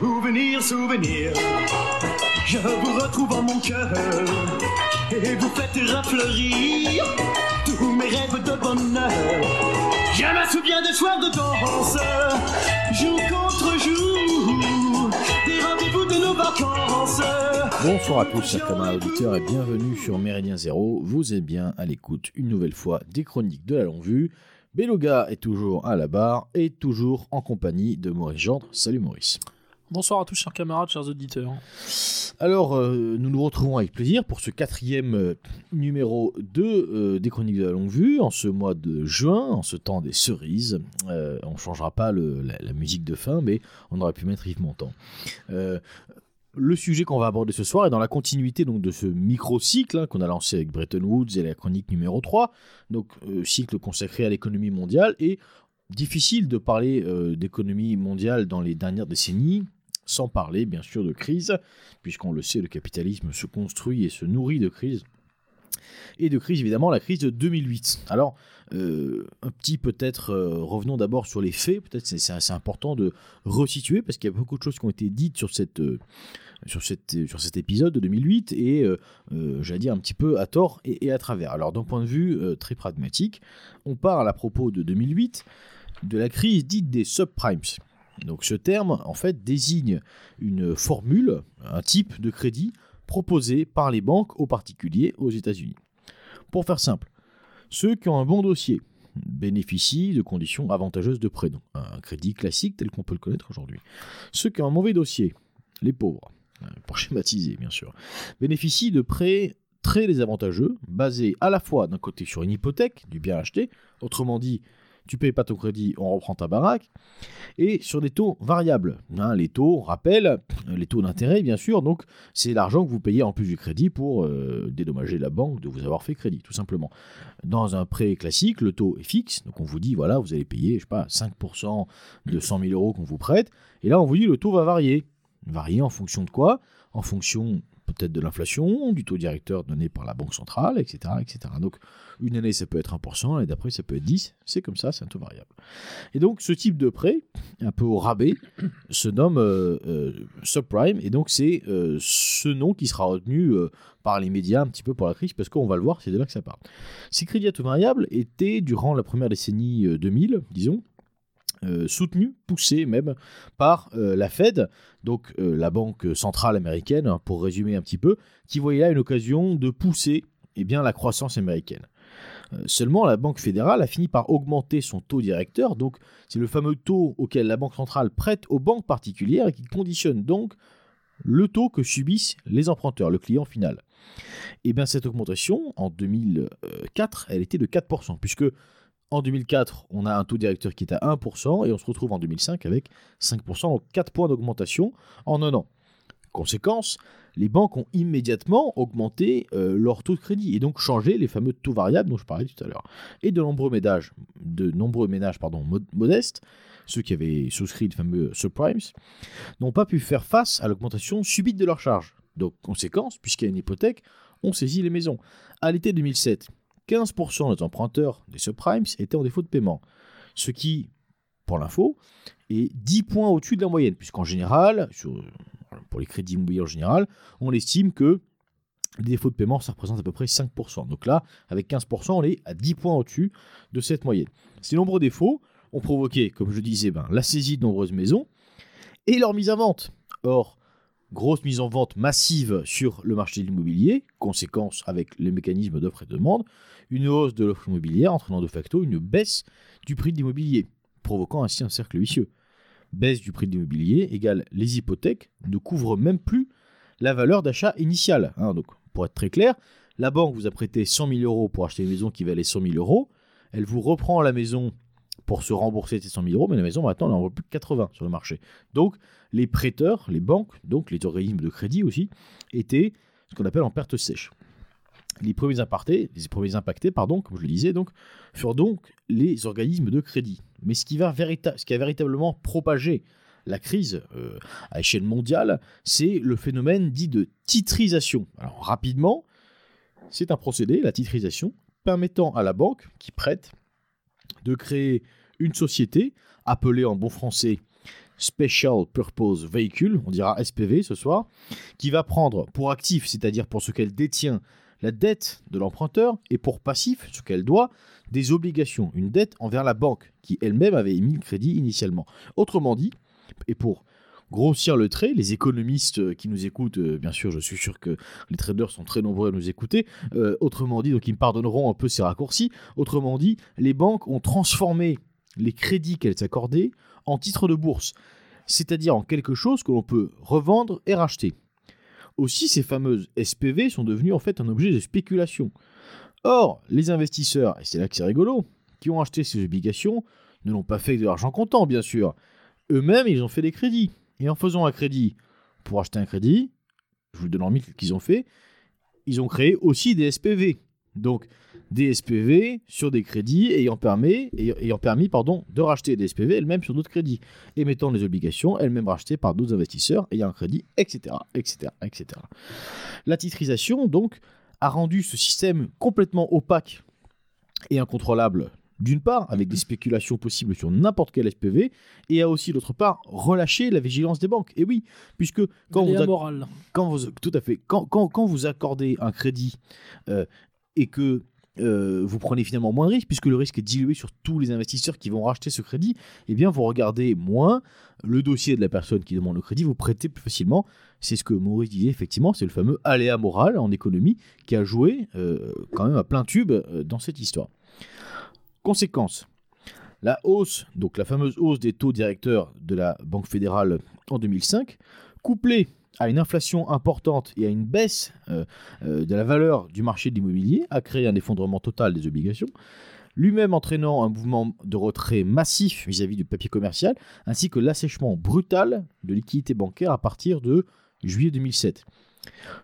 Souvenir, souvenir, je vous retrouve en mon cœur et vous faites rafleurir tous mes rêves de bonheur. Je me souviens des soirs de danse, jour contre jour, des rendez-vous de nos vacances. Bonsoir à tous, camarades auditeurs, et bienvenue sur Méridien Zéro. Vous êtes bien à l'écoute une nouvelle fois des chroniques de la longue vue. Beloga est toujours à la barre et toujours en compagnie de Maurice Gendre. Salut Maurice. Bonsoir à tous, chers camarades, chers auditeurs. Alors, euh, nous nous retrouvons avec plaisir pour ce quatrième euh, numéro de euh, des Chroniques de la Longue Vue, en ce mois de juin, en ce temps des cerises. On ne changera pas le- la, musique de fin, mais on aurait pu mettre Yves Montand. Le sujet qu'on va aborder ce soir est dans la continuité donc, de ce micro-cycle hein, qu'on a lancé avec Bretton Woods et la chronique numéro 3, donc cycle consacré à l'économie mondiale, et difficile de parler euh, d'économie mondiale dans les dernières décennies sans parler bien sûr de crise, puisqu'on le sait, le capitalisme se construit et se nourrit de crise. Et de crise, évidemment, la crise de 2008. Alors, euh, un petit peut-être, euh, revenons d'abord sur les faits, peut-être c'est assez important de resituer, parce qu'il y a beaucoup de choses qui ont été dites sur, cette, sur, cette, sur cet épisode de 2008, et euh, j'allais dire un petit peu à tort et, et à travers. Alors, d'un point de vue très pragmatique, on parle à propos de 2008 de la crise dite des subprimes. Donc ce terme, en fait, désigne une formule, un type de crédit proposé par les banques aux particuliers aux États-Unis. Pour faire simple, ceux qui ont un bon dossier bénéficient de conditions avantageuses de prêt, un crédit classique tel qu'on peut le connaître aujourd'hui. Ceux qui ont un mauvais dossier, les pauvres, hein, pour schématiser bien sûr, bénéficient de prêts très désavantageux, basés à la fois d'un côté sur une hypothèque, du bien acheté, autrement dit, tu payes pas ton crédit, on reprend ta baraque, et sur des taux variables. Hein, les taux, on les taux d'intérêt, bien sûr, donc c'est l'argent que vous payez en plus du crédit pour euh, dédommager la banque de vous avoir fait crédit, tout simplement. Dans un prêt classique, le taux est fixe, donc on vous dit, voilà, vous allez payer, je sais pas, 5% de 100 000 euros qu'on vous prête, et là on vous dit, le taux va varier. Varier en fonction de quoi? En fonction peut-être de l'inflation, du taux directeur donné par la Banque centrale, etc., etc. Donc une année ça peut être 1%, l'année d'après ça peut être 10, c'est comme ça, c'est un taux variable. Et donc ce type de prêt, un peu au rabais, se nomme euh, euh, subprime, et donc c'est euh, ce nom qui sera retenu par les médias un petit peu pour la crise, parce qu'on va le voir, c'est de là que ça part. Ces crédits à taux variable étaient, durant la première décennie euh, 2000, disons, euh, soutenus, poussés même par euh, la Fed, donc euh, la banque centrale américaine, hein, pour résumer un petit peu, qui voyait là une occasion de pousser eh bien, la croissance américaine. Seulement, la Banque fédérale a fini par augmenter son taux directeur, donc c'est le fameux taux auquel la Banque centrale prête aux banques particulières et qui conditionne donc le taux que subissent les emprunteurs, le client final. Et bien cette augmentation, en 2004, elle était de 4%, puisque en 2004, on a un taux directeur qui est à 1%, et on se retrouve en 2005 avec 5%, donc 4 points d'augmentation en un an. Conséquence, les banques ont immédiatement augmenté euh, leur taux de crédit et donc changé les fameux taux variables dont je parlais tout à l'heure. Et de nombreux ménages, de nombreux ménages pardon, mod- modestes, ceux qui avaient souscrit le fameux subprimes, n'ont pas pu faire face à l'augmentation subite de leurs charges. Donc, conséquence, puisqu'il y a une hypothèque, on saisit les maisons. À l'été 2007, 15% des emprunteurs des subprimes étaient en défaut de paiement. Ce qui, pour l'info, est 10 points au-dessus de la moyenne, puisqu'en général, pour les crédits immobiliers en général, on estime que les défauts de paiement, ça représente à peu près 5%. Donc là, avec 15%, on est à 10 points au-dessus de cette moyenne. Ces nombreux défauts ont provoqué, comme je disais, ben, la saisie de nombreuses maisons et leur mise en vente. Or, grosse mise en vente massive sur le marché de l'immobilier, conséquence avec les mécanismes d'offre et de demande, une hausse de l'offre immobilière entraînant de facto une baisse du prix de l'immobilier, provoquant ainsi un cercle vicieux. Baisse du prix de l'immobilier égale les hypothèques ne couvrent même plus la valeur d'achat initiale. hein. donc, pour être très clair, la banque vous a prêté 100 000 euros pour acheter une maison qui valait 100 000 euros. Elle vous reprend la maison pour se rembourser ces 100 000 euros, mais la maison maintenant, elle en vaut plus que 80 sur le marché. Donc, les prêteurs, les banques, donc les organismes de crédit aussi, étaient ce qu'on appelle en perte sèche. Les premiers impactés, les premiers impactés, pardon, comme je le disais, donc, furent donc les organismes de crédit. Mais ce qui, va ce qui a véritablement propagé la crise euh, à échelle mondiale, c'est le phénomène dit de titrisation. Alors rapidement, c'est un procédé, la titrisation, permettant à la banque qui prête de créer une société appelée en bon français Special Purpose Vehicle, on dira SPV ce soir, qui va prendre pour actif, c'est-à-dire pour ce qu'elle détient, la dette de l'emprunteur, et pour passif, ce qu'elle doit, des obligations, une dette envers la banque, qui elle-même avait émis le crédit initialement. Autrement dit, et pour grossir le trait, les économistes qui nous écoutent, euh, bien sûr, je suis sûr que les traders sont très nombreux à nous écouter, euh, autrement dit, donc ils me pardonneront un peu ces raccourcis, autrement dit, les banques ont transformé les crédits qu'elles accordaient en titres de bourse, c'est-à-dire en quelque chose que l'on peut revendre et racheter. Aussi, ces fameuses SPV sont devenues en fait un objet de spéculation. Or, les investisseurs, et c'est là que c'est rigolo, qui ont acheté ces obligations ne l'ont pas fait avec de l'argent comptant, bien sûr. Eux-mêmes, ils ont fait des crédits. Et en faisant un crédit pour acheter un crédit, je vous donne en mille qu'ils ont fait, ils ont créé aussi des SPV. Donc, des SPV sur des crédits ayant, permis, ayant permis pardon, de racheter des SPV elles-mêmes sur d'autres crédits, émettant des obligations elles-mêmes rachetées par d'autres investisseurs ayant un crédit, etc., etc., etc. La titrisation, donc, a rendu ce système complètement opaque et incontrôlable d'une part, avec des spéculations possibles sur n'importe quel SPV, et a aussi, d'autre part, relâché la vigilance des banques. Et oui, puisque quand vous, quand vous, tout à fait, quand, quand, quand vous accordez un crédit euh, et que euh, vous prenez finalement moins de risques, puisque le risque est dilué sur tous les investisseurs qui vont racheter ce crédit, eh bien vous regardez moins le dossier de la personne qui demande le crédit, vous prêtez plus facilement. C'est ce que Maurice disait, effectivement, c'est le fameux aléa moral en économie qui a joué euh, quand même à plein tube euh, dans cette histoire. Conséquence, la hausse, donc la fameuse hausse des taux directeurs de la Banque fédérale en 2005, couplée à une inflation importante et à une baisse euh, euh, de la valeur du marché de l'immobilier, a créé un effondrement total des obligations, lui-même entraînant un mouvement de retrait massif vis-à-vis du papier commercial, ainsi que l'assèchement brutal de liquidités bancaires à partir de juillet 2007.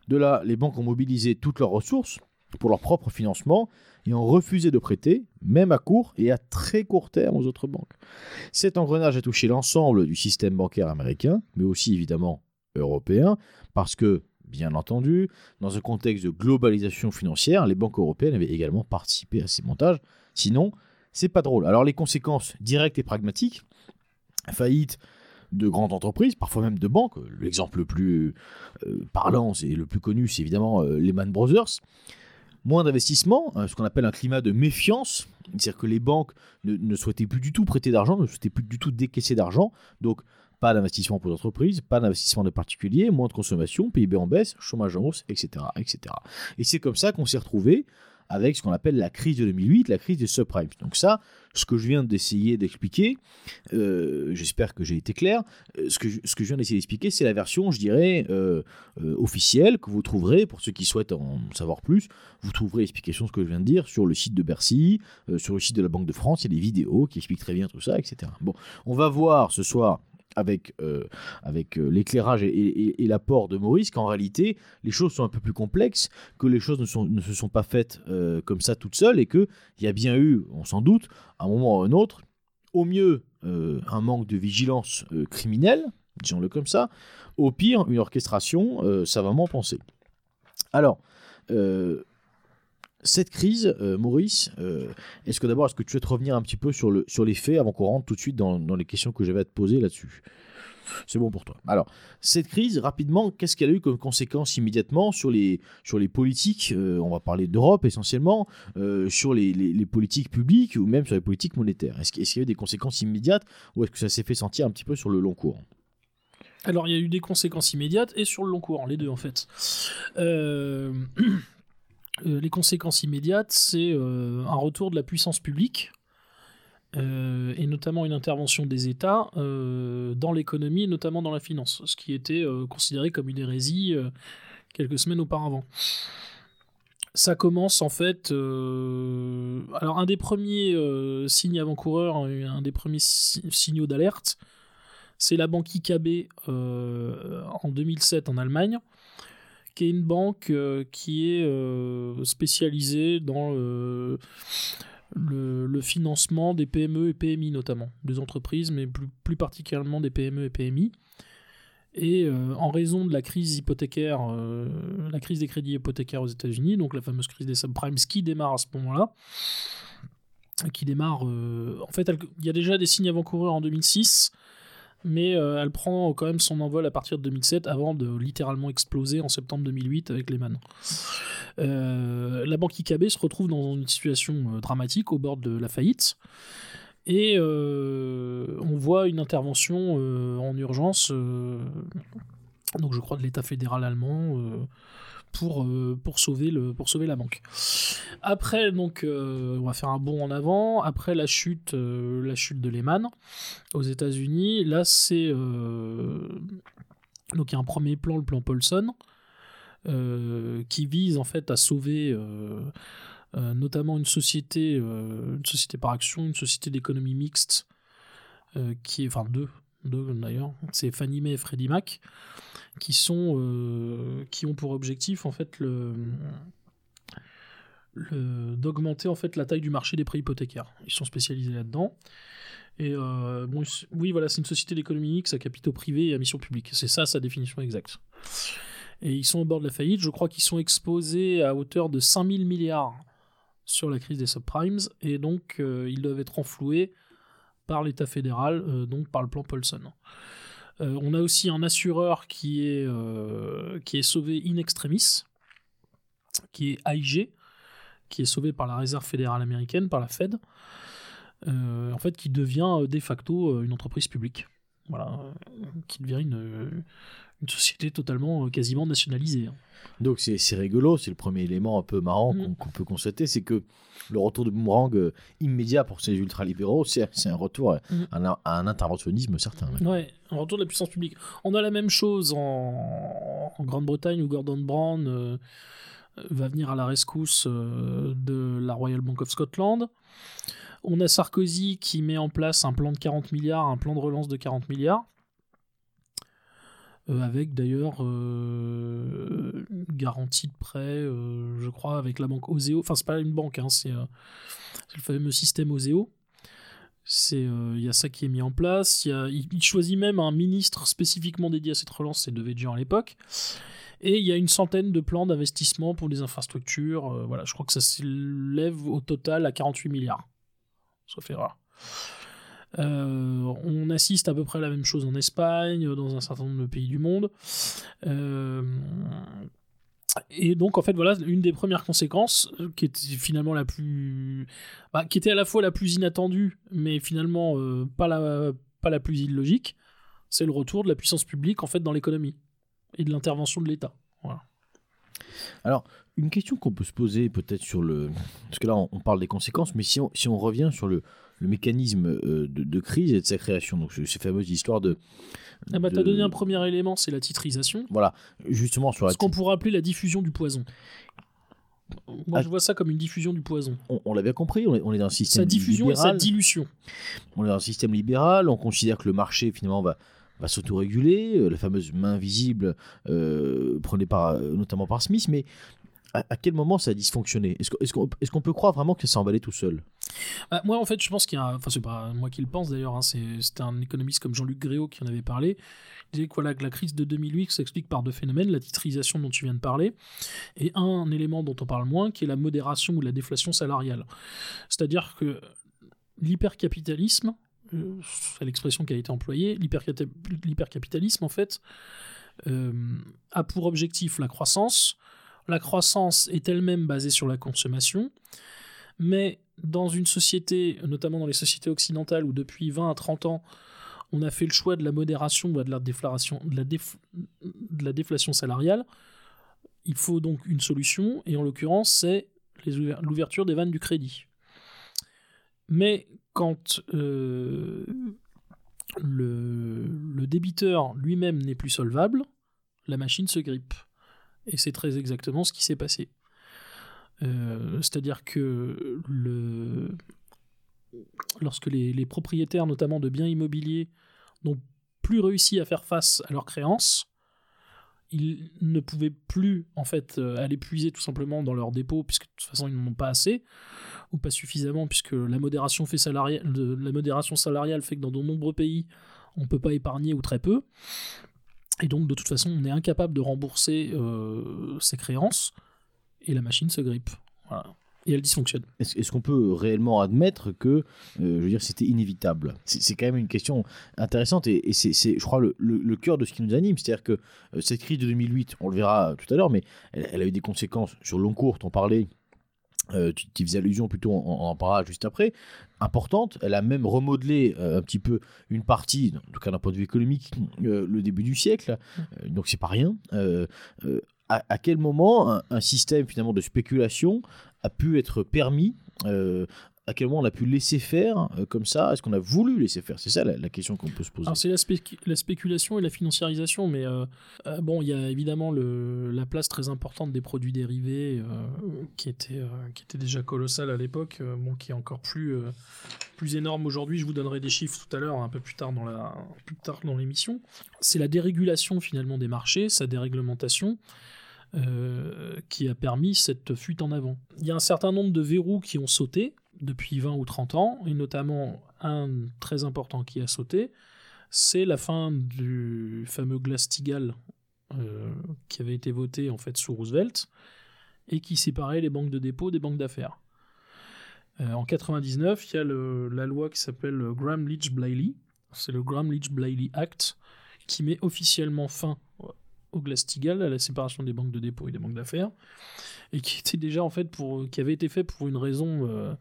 De là, les banques ont mobilisé toutes leurs ressources pour leur propre financement et ont refusé de prêter, même à court et à très court terme aux autres banques. Cet engrenage a touché l'ensemble du système bancaire américain, mais aussi évidemment européen, parce que, bien entendu, dans un contexte de globalisation financière, les banques européennes avaient également participé à ces montages. Sinon, c'est pas drôle. Alors les conséquences directes et pragmatiques, faillite de grandes entreprises, parfois même de banques. L'exemple le plus euh, parlant et le plus connu, c'est évidemment euh, Lehman Brothers. Moins d'investissement, hein, ce qu'on appelle un climat de méfiance, c'est-à-dire que les banques ne, ne, souhaitaient plus du tout prêter d'argent, ne souhaitaient plus du tout décaisser d'argent. Donc pas d'investissement pour l'entreprise, pas d'investissement de particuliers, moins de consommation, PIB en baisse, chômage en hausse, etc. etc. Et c'est comme ça qu'on s'est retrouvé avec ce qu'on appelle la crise de 2008, la crise des subprimes. Donc ça, ce que je viens d'essayer d'expliquer, euh, j'espère que j'ai été clair, euh, ce que, je, viens d'essayer d'expliquer, c'est la version, je dirais, euh, officielle que vous trouverez, pour ceux qui souhaitent en savoir plus, vous trouverez l'explication de ce que je viens de dire sur le site de Bercy, sur le site de la Banque de France, il y a des vidéos qui expliquent très bien tout ça, etc. Bon, on va voir ce soir avec, euh, avec euh, l'éclairage et, l'apport de Maurice qu'en réalité les choses sont un peu plus complexes, que les choses ne, se sont pas faites euh, comme ça toutes seules et qu'il y a bien eu, on s'en doute, à un moment ou à un autre, au mieux un manque de vigilance criminelle, disons-le comme ça, au pire une orchestration savamment pensée. Alors, cette crise, euh, Maurice, euh, est-ce que d'abord, est-ce que tu souhaites revenir un petit peu sur, le, sur les faits avant qu'on rentre tout de suite dans, les questions que j'avais à te poser là-dessus? C'est bon pour toi. Alors, cette crise, rapidement, qu'est-ce qu'elle a eu comme conséquence immédiatement sur les, sur les politiques euh, On va parler d'Europe essentiellement, sur les, les, politiques publiques ou même sur les politiques monétaires? Est-ce qu'il y a eu des conséquences immédiates ou est-ce que ça s'est fait sentir un petit peu sur le long cours? Alors il y a eu des conséquences immédiates et sur le long cours, les deux en fait. Euh... Euh, les conséquences immédiates, c'est euh, un retour de la puissance publique, euh, et notamment une intervention des États dans l'économie notamment dans la finance, ce qui était considéré comme une hérésie quelques semaines auparavant. Ça commence en fait. alors, un des premiers signes avant-coureurs, un des premiers signaux d'alerte, c'est la banque IKB en 2007 en Allemagne, qui est une banque euh, qui est euh, spécialisée dans le, financement des PME et PMI notamment, des entreprises, mais plus, particulièrement des PME et PMI. Et euh, en raison de la crise hypothécaire, la crise des crédits hypothécaires aux États-Unis, donc la fameuse crise des subprimes qui démarre à ce moment-là, qui démarre. en fait, il y a déjà des signes avant-coureurs en 2006 mais euh, elle prend quand même son envol à partir de 2007 avant de littéralement exploser en septembre 2008 avec Lehman. Euh, la banque IKB se retrouve dans une situation euh, dramatique au bord de la faillite et euh, on voit une intervention en urgence, donc je crois de l'État fédéral allemand. Pour, euh, pour, sauver le, pour sauver la banque. Après, donc, euh, on va faire un bond en avant. Après la chute, euh, la chute de Lehman aux États-Unis, là, c'est. donc, il y a un premier plan, le plan Paulson, qui vise en fait à sauver notamment une société, une société par action, une société d'économie mixte, qui est. Enfin, deux, deux d'ailleurs. C'est Fannie Mae et Freddie Mac, qui sont. euh, qui ont pour objectif en fait le d'augmenter en fait la taille du marché des prêts hypothécaires. Ils sont spécialisés là-dedans. Et euh, oui, voilà, c'est une société d'économie mixte à capitaux privés et à mission publique. C'est ça sa définition exacte. Et ils sont au bord de la faillite. Je crois qu'ils sont exposés à hauteur de 5000 milliards sur la crise des subprimes. Et donc, euh, ils doivent être enfloués par l'État fédéral, donc par le plan Paulson. Euh, on a aussi un assureur qui est, euh, qui est sauvé in extremis, qui est AIG, qui est sauvé par la Réserve fédérale américaine, par la Fed, euh, en fait, qui devient de facto une entreprise publique. Voilà, euh, qui devient une, euh, une société totalement, euh, quasiment nationalisée. hein. Donc c'est rigolo, c'est le premier élément un peu marrant Mm. qu'on peut constater, c'est que le retour de boomerang euh, immédiat pour ces ultralibéraux, c'est un retour à, Mm. à un, à un interventionnisme certain. ouais. Ouais, un retour de la puissance publique. On a la même chose en, en Grande-Bretagne où Gordon Brown euh, va venir à la rescousse euh, de la Royal Bank of Scotland. On a Sarkozy qui met en place un plan de 40 milliards, un plan de relance de 40 milliards. Euh, avec d'ailleurs euh, garantie de prêt, euh, je crois, avec la banque Oseo. Enfin, c'est pas une banque, hein, c'est le fameux système Oseo. Il y a ça qui est mis en place. Il, choisit même un ministre spécifiquement dédié à cette relance, c'est Devedjian à l'époque. Et il y a une centaine de plans d'investissement pour les infrastructures. voilà, je crois que ça s'élève au total à 48 milliards. Euh, on assiste à peu près à la même chose en Espagne, dans un certain nombre de pays du monde. Euh, et donc, en fait, voilà, une des premières conséquences, euh, qui était finalement la plus. bah, qui était à la fois la plus inattendue, mais finalement pas, la, plus illogique, c'est le retour de la puissance publique, en fait, dans l'économie. Et de l'intervention de l'État. Voilà. Une question qu'on peut se poser peut-être sur le... Parce que là on, on parle des conséquences, mais si on, si on revient sur le, le mécanisme euh, de, de crise et de sa création, donc ces fameuses histoires de... Ah bah, de- t'as donné un premier élément, c'est la titrisation. Voilà, justement sur la... Ce qu'on pourrait appeler la diffusion du poison. Moi, Ah. je vois ça comme une diffusion du poison. On, on l'a bien compris, on est, on est dans un système Sa diffusion et sa libéral. dilution. on est dans un système libéral, on considère que le marché finalement va, va s'autoréguler, euh, la fameuse main visible euh, prônée par, euh, notamment par Smith, mais à, quel moment ça a dysfonctionné? Est-ce qu'on peut croire vraiment que ça s'est emballé tout seul? Bah, moi, en fait, je pense qu'il y a. un- Enfin, c'est pas moi qui le pense d'ailleurs, hein, c'était un économiste comme Jean-Luc Gréau qui en avait parlé. Il disait que, voilà, que la crise de 2008 s'explique par deux phénomènes la titrisation dont tu viens de parler, et un élément dont on parle moins, qui est la modération ou la déflation salariale. C'est-à-dire que l'hypercapitalisme, euh, c'est l'expression qui a été employée, l'hypercapitalisme, en fait, euh, a pour objectif la croissance. La croissance est elle-même basée sur la consommation, mais dans une société, notamment dans les sociétés occidentales, où depuis 20 à 30 ans, on a fait le choix de la modération ou de la, déflation, de la, déflation salariale, il faut donc une solution, et en l'occurrence, c'est l'ouverture des vannes du crédit. Mais quand euh, le débiteur lui-même n'est plus solvable, la machine se grippe. Et c'est très exactement ce qui s'est passé. Euh, C'est-à-dire que lorsque les, propriétaires, notamment de biens immobiliers, n'ont plus réussi à faire face à leurs créances, ils ne pouvaient plus en fait euh, aller puiser tout simplement dans leurs dépôts puisque de toute façon ils n'en ont pas assez ou pas suffisamment puisque la modération salariale, la modération salariale fait que dans de nombreux pays on peut pas épargner ou très peu et donc de toute façon on est incapable de rembourser euh, ses créances et la machine se grippe. Et elle dysfonctionne. Est-ce qu'on peut réellement admettre que, euh, je veux dire, c'était inévitable? C'est quand même une question intéressante et, c'est, je crois, le, cœur de ce qui nous anime. C'est-à-dire que euh, cette crise de 2008, on le verra tout à l'heure, mais elle, elle a eu des conséquences sur le long cours. On parlait, euh, tu, tu faisais allusion plutôt, en parlera juste après, importante. Elle a même remodelé euh, un petit peu une partie, en tout cas d'un point de vue économique, euh, le début du siècle. Donc c'est pas rien. À, quel moment un, système finalement de spéculation a pu être permis à quel moment on a pu laisser faire euh, comme ça Est-ce qu'on a voulu laisser faire? C'est ça la, question qu'on peut se poser. C'est la, spécu- la spéculation et la financiarisation, mais euh, euh, bon, il y a évidemment la place très importante des produits dérivés qui, était, déjà colossale à l'époque, bon, qui est encore plus, énorme aujourd'hui. Je vous donnerai des chiffres tout à l'heure, un peu plus tard dans l'émission. C'est la dérégulation finalement des marchés, sa déréglementation. qui a permis cette fuite en avant. Il y a un certain nombre de verrous qui ont sauté depuis 20 ou 30 ans, et notamment un très important qui a sauté, c'est la fin du fameux Glass-Steagall euh, qui avait été voté en fait sous Roosevelt et qui séparait les banques de dépôt des banques d'affaires. Euh, en 99, il y a la loi qui s'appelle le Graham-Leach-Bliley, c'est le Graham-Leach-Bliley Act qui met officiellement fin au Glass-Steagall, à la séparation des banques de dépôt et des banques d'affaires, et qui était déjà en fait qui avait été fait pour une raison, euh,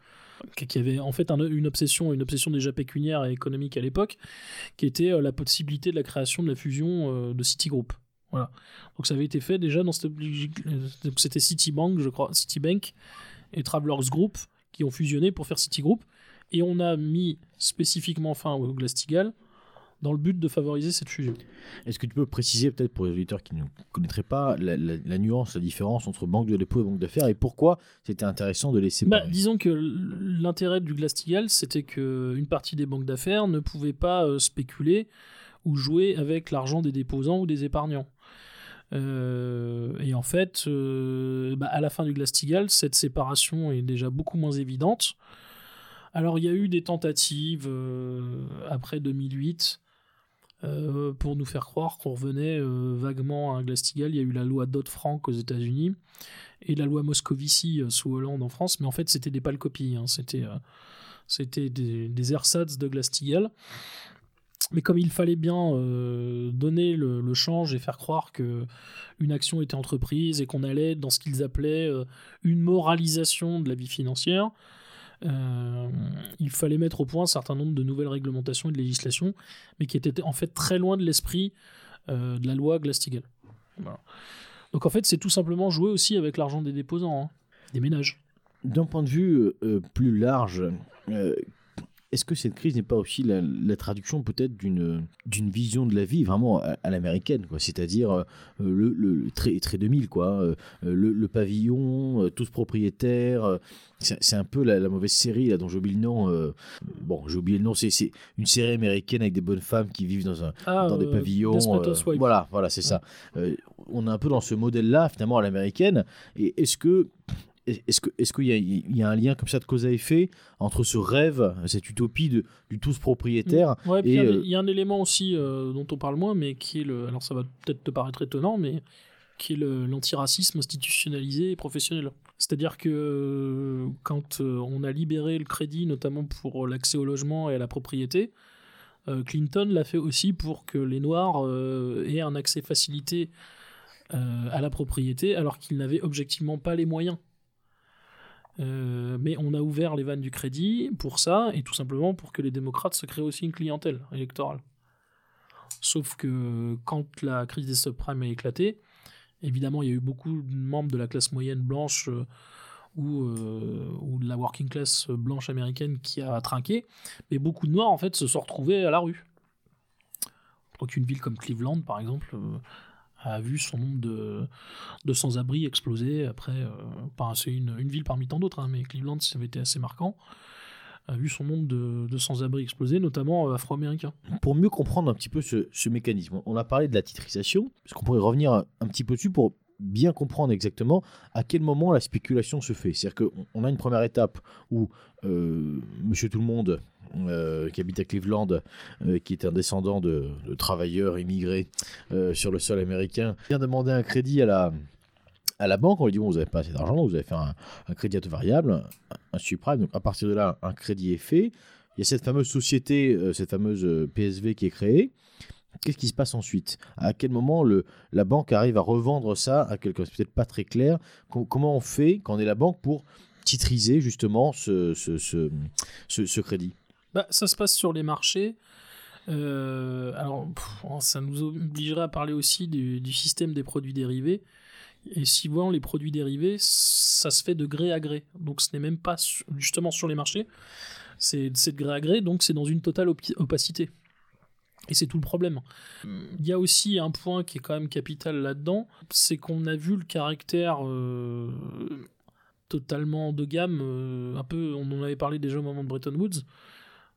qui avait en fait un- une obsession, une obsession déjà pécuniaire et économique à l'époque, qui était euh, la possibilité de la création de la fusion euh, de Citigroup. Voilà. Donc ça avait été fait déjà dans cette euh, c'était Citibank, je crois, Citibank et Travelers Group qui ont fusionné pour faire Citigroup, et on a mis spécifiquement fin au Glass-Steagall dans le but de favoriser cette fusion. Est-ce que tu peux préciser peut-être pour les auditeurs qui ne connaîtraient pas la, la- la nuance, la différence entre banque de dépôt et banque d'affaires et pourquoi c'était intéressant de les Bah, disons que l'intérêt du Glass-Steagall, c'était que une partie des banques d'affaires ne pouvait pas euh, spéculer ou jouer avec l'argent des déposants ou des épargnants. Euh, et en fait, euh, bah, à la fin du Glass-Steagall, cette séparation est déjà beaucoup moins évidente. Alors, il y a eu des tentatives euh, après 2008 euh, pour nous faire croire qu'on revenait euh, vaguement à un Glass-Steagall. Il y a eu la loi Dodd-Frank aux États-Unis et la loi Moscovici euh, sous Hollande en France, mais en fait, c'était des pâles copies. hein. C'était des, ersatz de Glass-Steagall. Mais comme il fallait bien donner le, le change et faire croire que une action était entreprise et qu'on allait dans ce qu'ils appelaient une moralisation de la vie financière, il fallait mettre au point un certain nombre de nouvelles réglementations et de législations, mais qui étaient en fait très loin de l'esprit euh, de la loi Glass-Steagall. Voilà. Donc en fait, c'est tout simplement jouer aussi avec l'argent des déposants, hein, des ménages. D'un point de vue euh, plus large, euh, est-ce que cette crise n'est pas aussi la, la traduction peut-être d'une d'une vision de la vie vraiment à, à l'américaine, quoi? C'est-à-dire euh, le, le très, très 2000, quoi. euh, le, le pavillon, euh, tous propriétaires. euh, c'est un peu la, la mauvaise série là dont j'ai oublié le nom. euh, bon, j'ai oublié le nom. C'est c'est une série américaine avec des bonnes femmes qui vivent dans un Ah, dans des euh, pavillons. Euh, voilà, voilà, c'est ça. Euh, on est un peu dans ce modèle-là, finalement, à l'américaine. Et est-ce que. Est-ce qu'il y, a- il y a un lien comme ça de cause à effet entre ce rêve, cette utopie de, du tous propriétaire Ouais, il y, a- euh, il y a un élément aussi euh, dont on parle moins, mais qui est le. Alors ça va peut-être te paraître étonnant, mais qui est l'antiracisme institutionnalisé et professionnel. C'est-à-dire que euh, quand on a libéré le crédit, notamment pour l'accès au logement et à la propriété, Clinton l'a fait aussi pour que les Noirs aient un accès facilité à la propriété, alors qu'ils n'avaient objectivement pas les moyens. Euh, mais on a ouvert les vannes du crédit pour ça, et tout simplement pour que les démocrates se créent aussi une clientèle électorale. Sauf que quand la crise des subprimes a éclaté, évidemment, il y a eu beaucoup de membres de la classe moyenne blanche euh, ou, euh, ou de la working class blanche américaine qui a trinqué, mais beaucoup de noirs en fait se sont retrouvés à la rue. Donc une ville comme Cleveland, par exemple, a vu son nombre de, de sans-abri exploser après. euh, c'est une, une ville parmi tant d'autres, hein, mais Cleveland, ça avait été assez marquant. A vu son nombre de, de sans-abri exploser, notamment euh, afro-américains. Pour mieux comprendre un petit peu ce, ce mécanisme, on a parlé de la titrisation, parce qu'on pourrait revenir un petit peu dessus pour bien comprendre exactement à quel moment la spéculation se fait. C'est-à-dire qu'on on a une première étape où euh, Monsieur Tout-le-Monde, euh, qui habite à Cleveland, euh, qui est un descendant de, travailleurs immigrés euh, sur le sol américain, vient demander un crédit à la, à la banque, on lui dit bon, vous n'avez pas assez d'argent, vous allez faire un, crédit à taux variable, un, un subprime. Donc à partir de là, un crédit est fait. Il y a cette fameuse société, cette fameuse PSV qui est créée. Qu'est-ce qui se passe ensuite? À quel moment la banque arrive à revendre ça à quelqu'un? C'est peut-être pas très clair. Com- comment on fait quand on est la banque pour titriser justement ce, crédit? Bah, ça se passe sur les marchés. Euh, alors, ça nous obligerait à parler aussi du, du système des produits dérivés. Et si voyons les produits dérivés, ça se fait de gré à gré. Donc, ce n'est même pas justement sur les marchés. C'est de gré à gré, donc c'est dans une totale opacité. Et c'est tout le problème. Il y a aussi un point qui est quand même capital là-dedans, c'est qu'on a vu le caractère euh, totalement endogame, euh, un peu, on en avait parlé déjà au moment de Bretton Woods,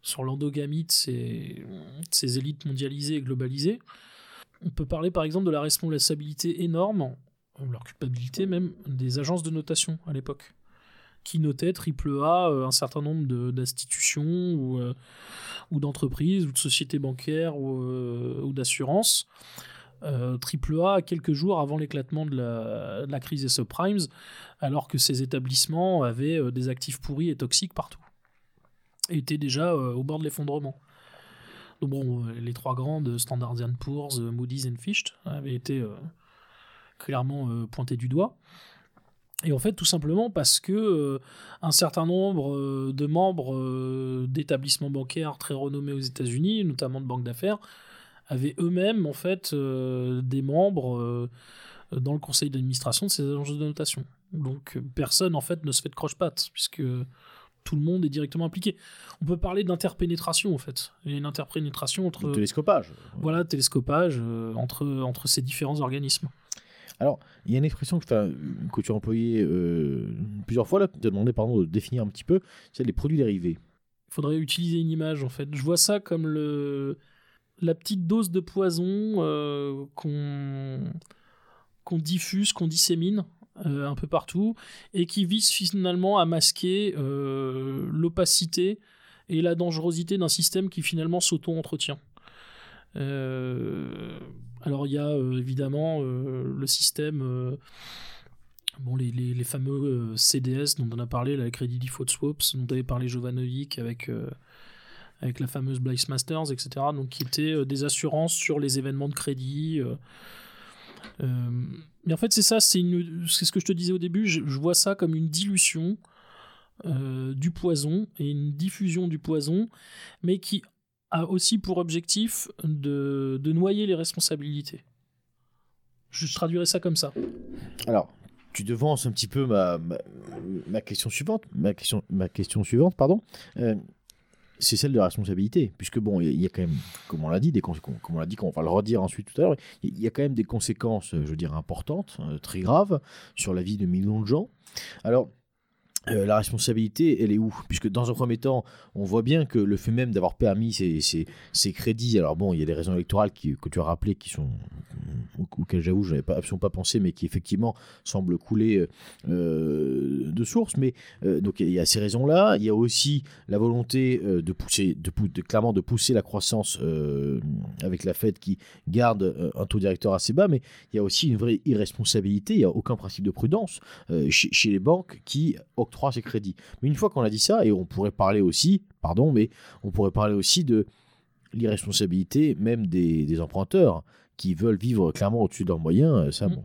sur l'endogamie de ces, de ces élites mondialisées et globalisées. On peut parler par exemple de la responsabilité énorme, leur culpabilité même, des agences de notation à l'époque, qui notaient AAA euh, un certain nombre d'institutions ou, euh, ou d'entreprises ou de sociétés bancaires ou, euh, ou d'assurances. Euh, AAA quelques jours avant l'éclatement de la, de la crise des subprimes, alors que ces établissements avaient euh, des actifs pourris et toxiques partout et étaient déjà euh, au bord de l'effondrement. Donc bon, euh, les trois grandes, Standard Poor's, euh, Moody's et Fitch, avaient été euh, clairement euh, pointés du doigt. Et en fait, tout simplement parce que euh, un certain nombre euh, de membres euh, d'établissements bancaires très renommés aux États-Unis, notamment de banques d'affaires, avaient eux-mêmes en fait des membres dans le conseil d'administration de ces agences de notation. Donc personne en fait ne se fait de croche-patte puisque tout le monde est directement impliqué. On peut parler d'interpénétration en fait. Il y a une interpénétration entre Le télescopage. voilà télescopage entre entre ces différents organismes. Alors, il y a une expression que, que tu as employée euh, plusieurs fois, là, tu as demandé pardon, de définir un petit peu, c'est les produits dérivés. Il faudrait utiliser une image en fait. Je vois ça comme le la petite dose de poison euh, qu'on diffuse, qu'on dissémine euh, un peu partout et qui vise finalement à masquer l'opacité et la dangerosité d'un système qui finalement s'auto-entretient. Euh, alors il y a euh, évidemment euh, le système, bon, les, les- fameux CDS dont on a parlé, les Credit Default Swaps, dont avait parlé Jovanovic avec, avec la fameuse Blythe Masters, etc. Donc qui étaient des assurances sur les événements de crédit. mais en fait c'est ça, c'est ce que je te disais au début, je, vois ça comme une dilution du poison et une diffusion du poison, mais qui a aussi pour objectif de, de noyer les responsabilités. Je traduirais ça comme ça. Alors, tu devances un petit peu ma, ma, question suivante, ma question, ma question suivante, pardon. Euh, c'est celle de la responsabilité, puisque bon, il y a- quand même, comme on l'a dit, des comme on l'a dit, qu'on va le redire ensuite tout à l'heure, il y a quand même des conséquences, je veux dire, importantes, euh, très graves, sur la vie de millions de gens. Alors, euh, la responsabilité, elle est où? Puisque dans un premier temps, on voit bien que le fait même d'avoir permis ces, crédits, alors bon, il y a des raisons électorales que tu as rappelées qui sont auxquelles j'avoue, je n'avais pas, absolument pas pensé, mais qui effectivement semblent couler euh, de source. Mais euh, donc il y a ces raisons-là. Il y a aussi la volonté euh, de pousser, clairement de pousser la croissance euh, avec la Fed qui garde euh, un taux directeur assez bas. Mais il y a aussi une vraie irresponsabilité. Il n'y a aucun principe de prudence euh, chez, chez les banques qui octroient ces crédits. Mais une fois qu'on a dit ça, et on pourrait parler aussi, pardon, mais on pourrait parler aussi de l'irresponsabilité même des, des emprunteurs qui veulent vivre clairement au-dessus de leurs moyens. euh, Ça, Mm. bon,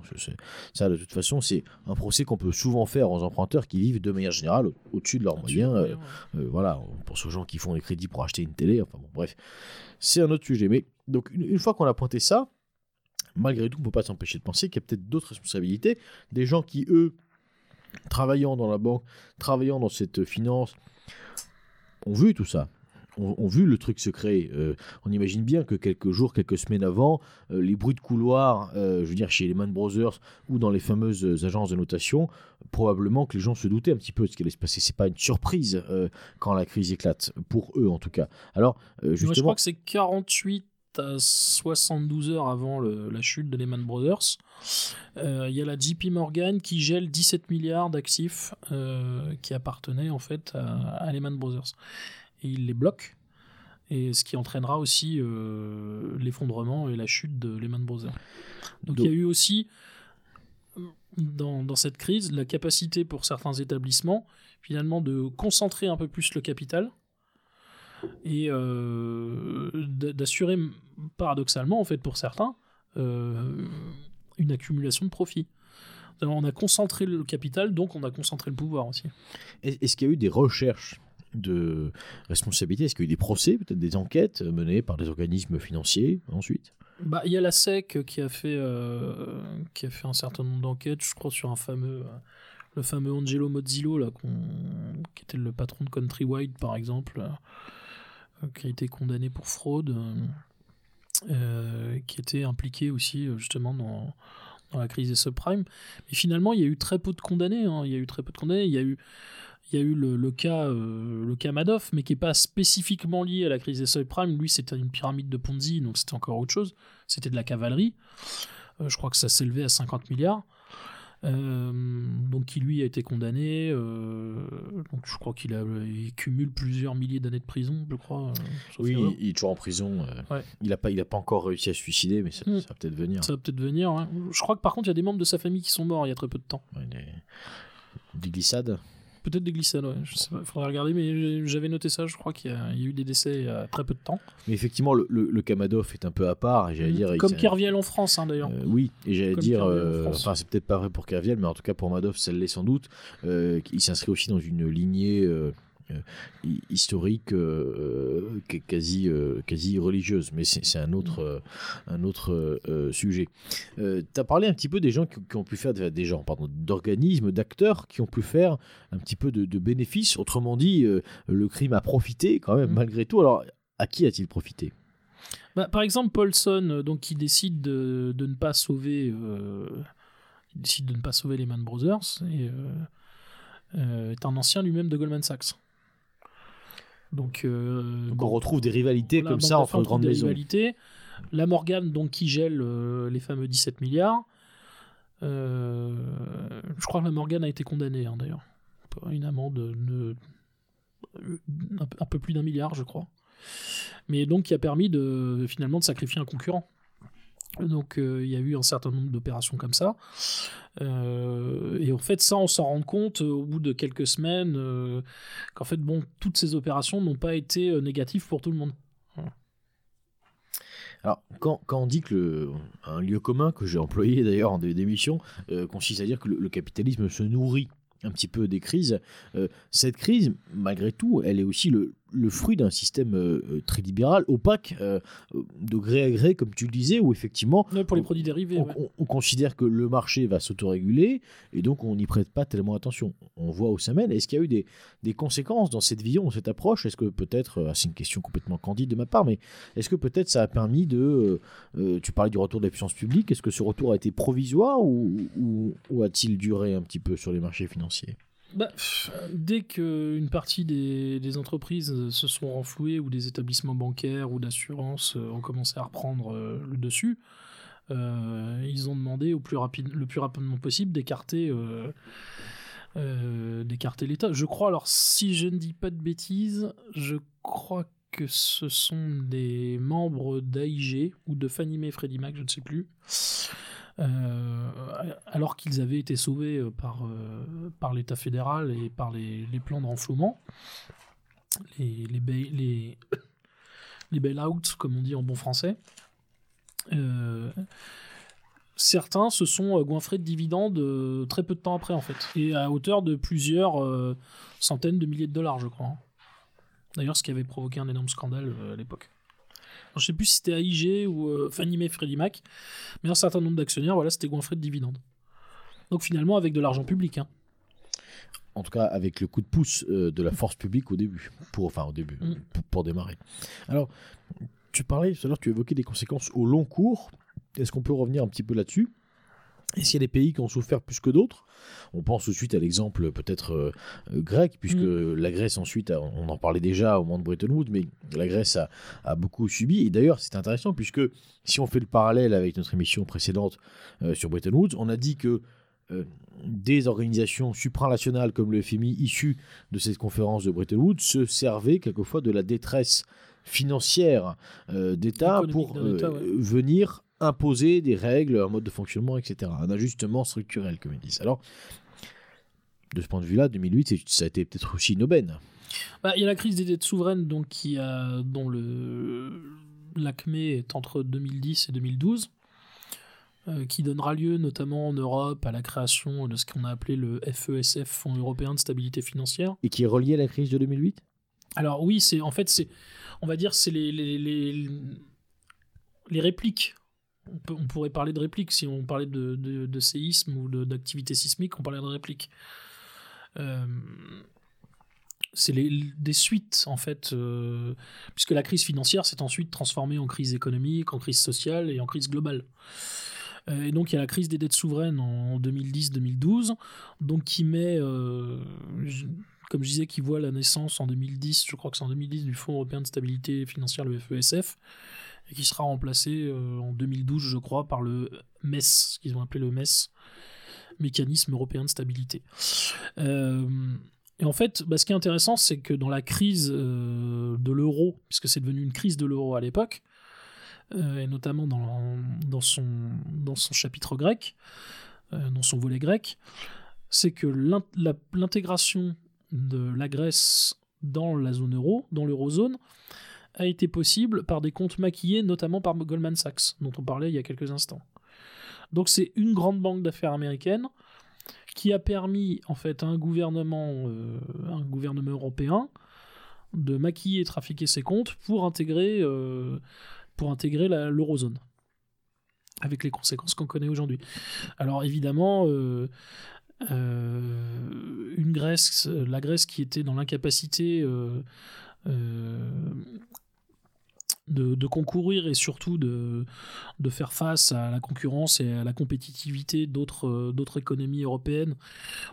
ça, de toute façon, c'est un procès qu'on peut souvent faire aux emprunteurs qui vivent de manière générale au- au-dessus de leurs moyens. euh, euh, voilà, pour ceux gens qui font des crédits pour acheter une télé, enfin bon, bref, c'est un autre sujet. Mais donc, une, une fois qu'on a pointé ça, malgré tout, on ne peut pas s'empêcher de penser qu'il y a peut-être d'autres responsabilités, des gens qui, eux, travaillant dans la banque, travaillant dans cette finance, ont vu tout ça. Ont, vu le truc se créer. Euh, on imagine bien que quelques jours, quelques semaines avant, euh, les bruits de couloir, euh, je veux dire chez Lehman Brothers ou dans les fameuses agences de notation, probablement que les gens se doutaient un petit peu de ce qui allait se passer. C'est pas une surprise quand la crise éclate, pour eux en tout cas. Alors, euh, Moi, je justement, crois que c'est 48 à 72 heures avant le- la chute de Lehman Brothers. Euh, Il y a la JP Morgan qui gèle 17 milliards d'actifs euh, qui appartenaient en fait à, à Lehman Brothers. Et il les bloque. Et ce qui entraînera aussi euh, l'effondrement et la chute de Lehman Brothers. Donc il y a eu aussi dans, dans cette crise la capacité pour certains établissements finalement de concentrer un peu plus le capital et euh, d'assurer paradoxalement en fait pour certains euh, une accumulation de profits. On a concentré le capital, donc on a concentré le pouvoir aussi. Est- Est-ce qu'il y a eu des recherches de responsabilité Est-ce qu'il y a eu des procès, peut-être des enquêtes menées par des organismes financiers ensuite? Bah, il y a la SEC qui a fait, euh, qui a fait un certain nombre d'enquêtes, je crois, sur un fameux, euh, le fameux Angelo Mozzillo, là, qui était le patron de Countrywide, par exemple, euh, qui a été condamné pour fraude, euh, euh, qui était impliqué aussi, euh, justement, dans, la crise des subprimes. Mais finalement, il y a eu très peu de condamnés. hein, Il y a eu très peu de condamnés. Il y a eu il y a eu le, cas, euh, le cas Madoff, mais qui n'est pas spécifiquement lié à la crise des subprimes. Lui, c'était une pyramide de Ponzi, donc c'était encore autre chose. C'était de la cavalerie. Euh, je crois que ça s'élevait à 50 milliards. Euh, donc qui lui a été condamné. euh, donc je crois qu'il a, il cumule plusieurs milliers d'années de prison, je crois. euh, Oui, erreur. il est toujours en prison. Ouais. Il n'a pas, il a pas encore réussi à se suicider, mais ça, Mm. ça va peut-être venir. Ça va peut-être venir. hein. Je crois que par contre, il y a des membres de sa famille qui sont morts il y a très peu de temps. Ouais, des, des glissades. Peut-être des glissades, ouais. Je sais pas, il faudrait regarder, mais j'avais noté ça. Je crois qu'il y, a il y a eu des décès il y a très peu de temps. Mais effectivement, le, le, le Kamadov est un peu à part. J'allais dire, Mm. Comme c'est- Kerviel en France, hein, d'ailleurs. Euh, oui, et j'allais Comme dire, euh, enfin c'est peut-être pas vrai pour Kerviel, mais en tout cas pour Madoff, ça l'est sans doute. Euh, il s'inscrit aussi dans une lignée historique euh, est quasi, euh, quasi religieuse, mais c'est un autre, euh, un autre euh, euh, sujet. tu as parlé un petit peu des gens qui, qui ont pu faire, des gens, pardon, d'organismes, d'acteurs qui ont pu faire un petit peu de, de bénéfices. Autrement dit, euh, le crime a profité quand même, Mm. malgré tout. Alors, à qui a-t-il profité? Bah, par exemple, Paulson, euh, donc, qui décide de, de ne pas sauver, euh, il décide de ne pas sauver les Man Brothers, et, euh, euh, est un ancien lui-même de Goldman Sachs. Donc, euh, Donc on retrouve des rivalités voilà, comme ça entre grandes des maisons. rivalités. La Morgan, donc, qui gèle euh, les fameux 17 milliards. Euh, je crois que la Morgan a été condamnée, hein, d'ailleurs. Une amende de un peu- un peu plus d'un milliard, je crois. Mais donc, qui a permis de finalement de sacrifier un concurrent. Donc, euh, il y a eu un certain nombre d'opérations comme ça. Euh, et en fait, ça, on s'en rend compte euh, au bout de quelques semaines qu'en fait, bon, toutes ces opérations n'ont pas été négatives pour tout le monde. Alors, quand, quand on dit que un lieu commun que j'ai employé d'ailleurs en d'émission consiste à dire que le, capitalisme se nourrit un petit peu des crises, cette crise, malgré tout, elle est aussi le, le fruit d'un système euh, euh, très libéral, opaque, euh, de gré à gré, comme tu le disais, où effectivement Ouais, pour les On- produits dérivés. on, ouais. on- on considère que le marché va s'autoréguler et donc on n'y prête pas tellement attention. On voit aux semaines. Est-ce qu'il y a eu des, des conséquences dans cette vision, dans cette approche? Est-ce que peut-être, euh, c'est une question complètement candide de ma part, mais est-ce que peut-être ça a permis de. euh, tu parlais du retour de la puissance publique. Est-ce que ce retour a été provisoire ou, ou- ou a-t-il duré un petit peu sur les marchés financiers? Bah, dès qu'une partie des, entreprises se sont renflouées ou des établissements bancaires ou d'assurance euh, ont commencé à reprendre euh, le dessus, euh, ils ont demandé au plus rapide, le plus rapidement possible d'écarter d'écarter l'État. Je crois, alors si je ne dis pas de bêtises, je crois que ce sont des membres d'AIG ou de Fannie Mae Freddie Mac, je ne sais plus. Euh, alors qu'ils avaient été sauvés euh, par, euh, par l'État fédéral et par les, plans de renflouement, les, bail- bail-outs, comme on dit en bon français. Certains se sont goinfrés de dividendes très peu de temps après, en fait, et à hauteur de plusieurs centaines de milliers de dollars, je crois. D'ailleurs, ce qui avait provoqué un énorme scandale à l'époque. Je sais plus si c'était AIG ou euh, Fannie Mae Freddie Mac, mais un certain nombre d'actionnaires, voilà, c'était goinfré de dividendes. Donc finalement, avec de l'argent public. hein. En tout cas, avec le coup de pouce euh, de la force publique au début, pour, enfin au début, Mm. pour, pour démarrer. Alors, tu parlais tout à l'heure, tu évoquais des conséquences au long cours. Est-ce qu'on peut revenir un petit peu là-dessus? Est-ce qu'il y a des pays qui ont souffert plus que d'autres On pense tout de suite à l'exemple peut-être euh, grec, puisque Mm. la Grèce ensuite, a- on en parlait déjà au moment de Bretton Woods, mais la Grèce a, a beaucoup subi. Et d'ailleurs, c'est intéressant, puisque si on fait le parallèle avec notre émission précédente euh, sur Bretton Woods, on a dit que euh, des organisations supranationales comme le FMI issues de cette conférence de Bretton Woods se servaient quelquefois de la détresse financière euh, d'État pour euh, ouais. venir imposer des règles, un mode de fonctionnement, etc. Un ajustement structurel, comme ils disent. Alors, de ce point de vue-là, 2008, c'est- ça a été peut-être aussi une aubaine. Bah, Il y a la crise des dettes souveraines donc, qui a, dont le l'acmé est entre 2010 et 2012, euh, qui donnera lieu notamment en Europe à la création de ce qu'on a appelé le FESF, Fonds européen de stabilité financière. Et qui est relié à la crise de 2008 Alors oui, c'est en fait c'est on va dire c'est les, les, les, les répliques. On, pourrait parler de répliques si on parlait de, séisme ou d'activité sismique, on parlait de répliques. Euh, c'est des suites en fait, euh, puisque la crise financière s'est ensuite transformée en crise économique, en crise sociale et en crise globale. Euh, et donc il y a la crise des dettes souveraines en 2010-2012, donc qui met, comme je disais, qui voit la naissance en 2010, je crois que c'est en 2010, du Fonds européen de stabilité financière, le FESF, et qui sera remplacé euh, en 2012, je crois, par le MES, ce qu'ils ont appelé le MES, Mécanisme européen de stabilité. Euh, et en fait, bah, ce qui est intéressant, c'est que dans la crise euh, de l'euro, puisque c'est devenu une crise de l'euro à l'époque, et notamment dans, dans, son, dans son chapitre grec, dans son volet grec, c'est que l'intégration de la Grèce dans la zone euro, dans l'eurozone, a été possible par des comptes maquillés, notamment par Goldman Sachs, dont on parlait il y a quelques instants. Donc c'est une grande banque d'affaires américaine qui a permis en fait à un gouvernement, euh, un gouvernement européen de maquiller et trafiquer ses comptes pour intégrer, euh, pour intégrer l'eurozone avec les conséquences qu'on connaît aujourd'hui. Alors évidemment, euh, une Grèce, la Grèce qui était dans l'incapacité de, concourir et surtout de, faire face à la concurrence et à la compétitivité d'autres euh, économies européennes,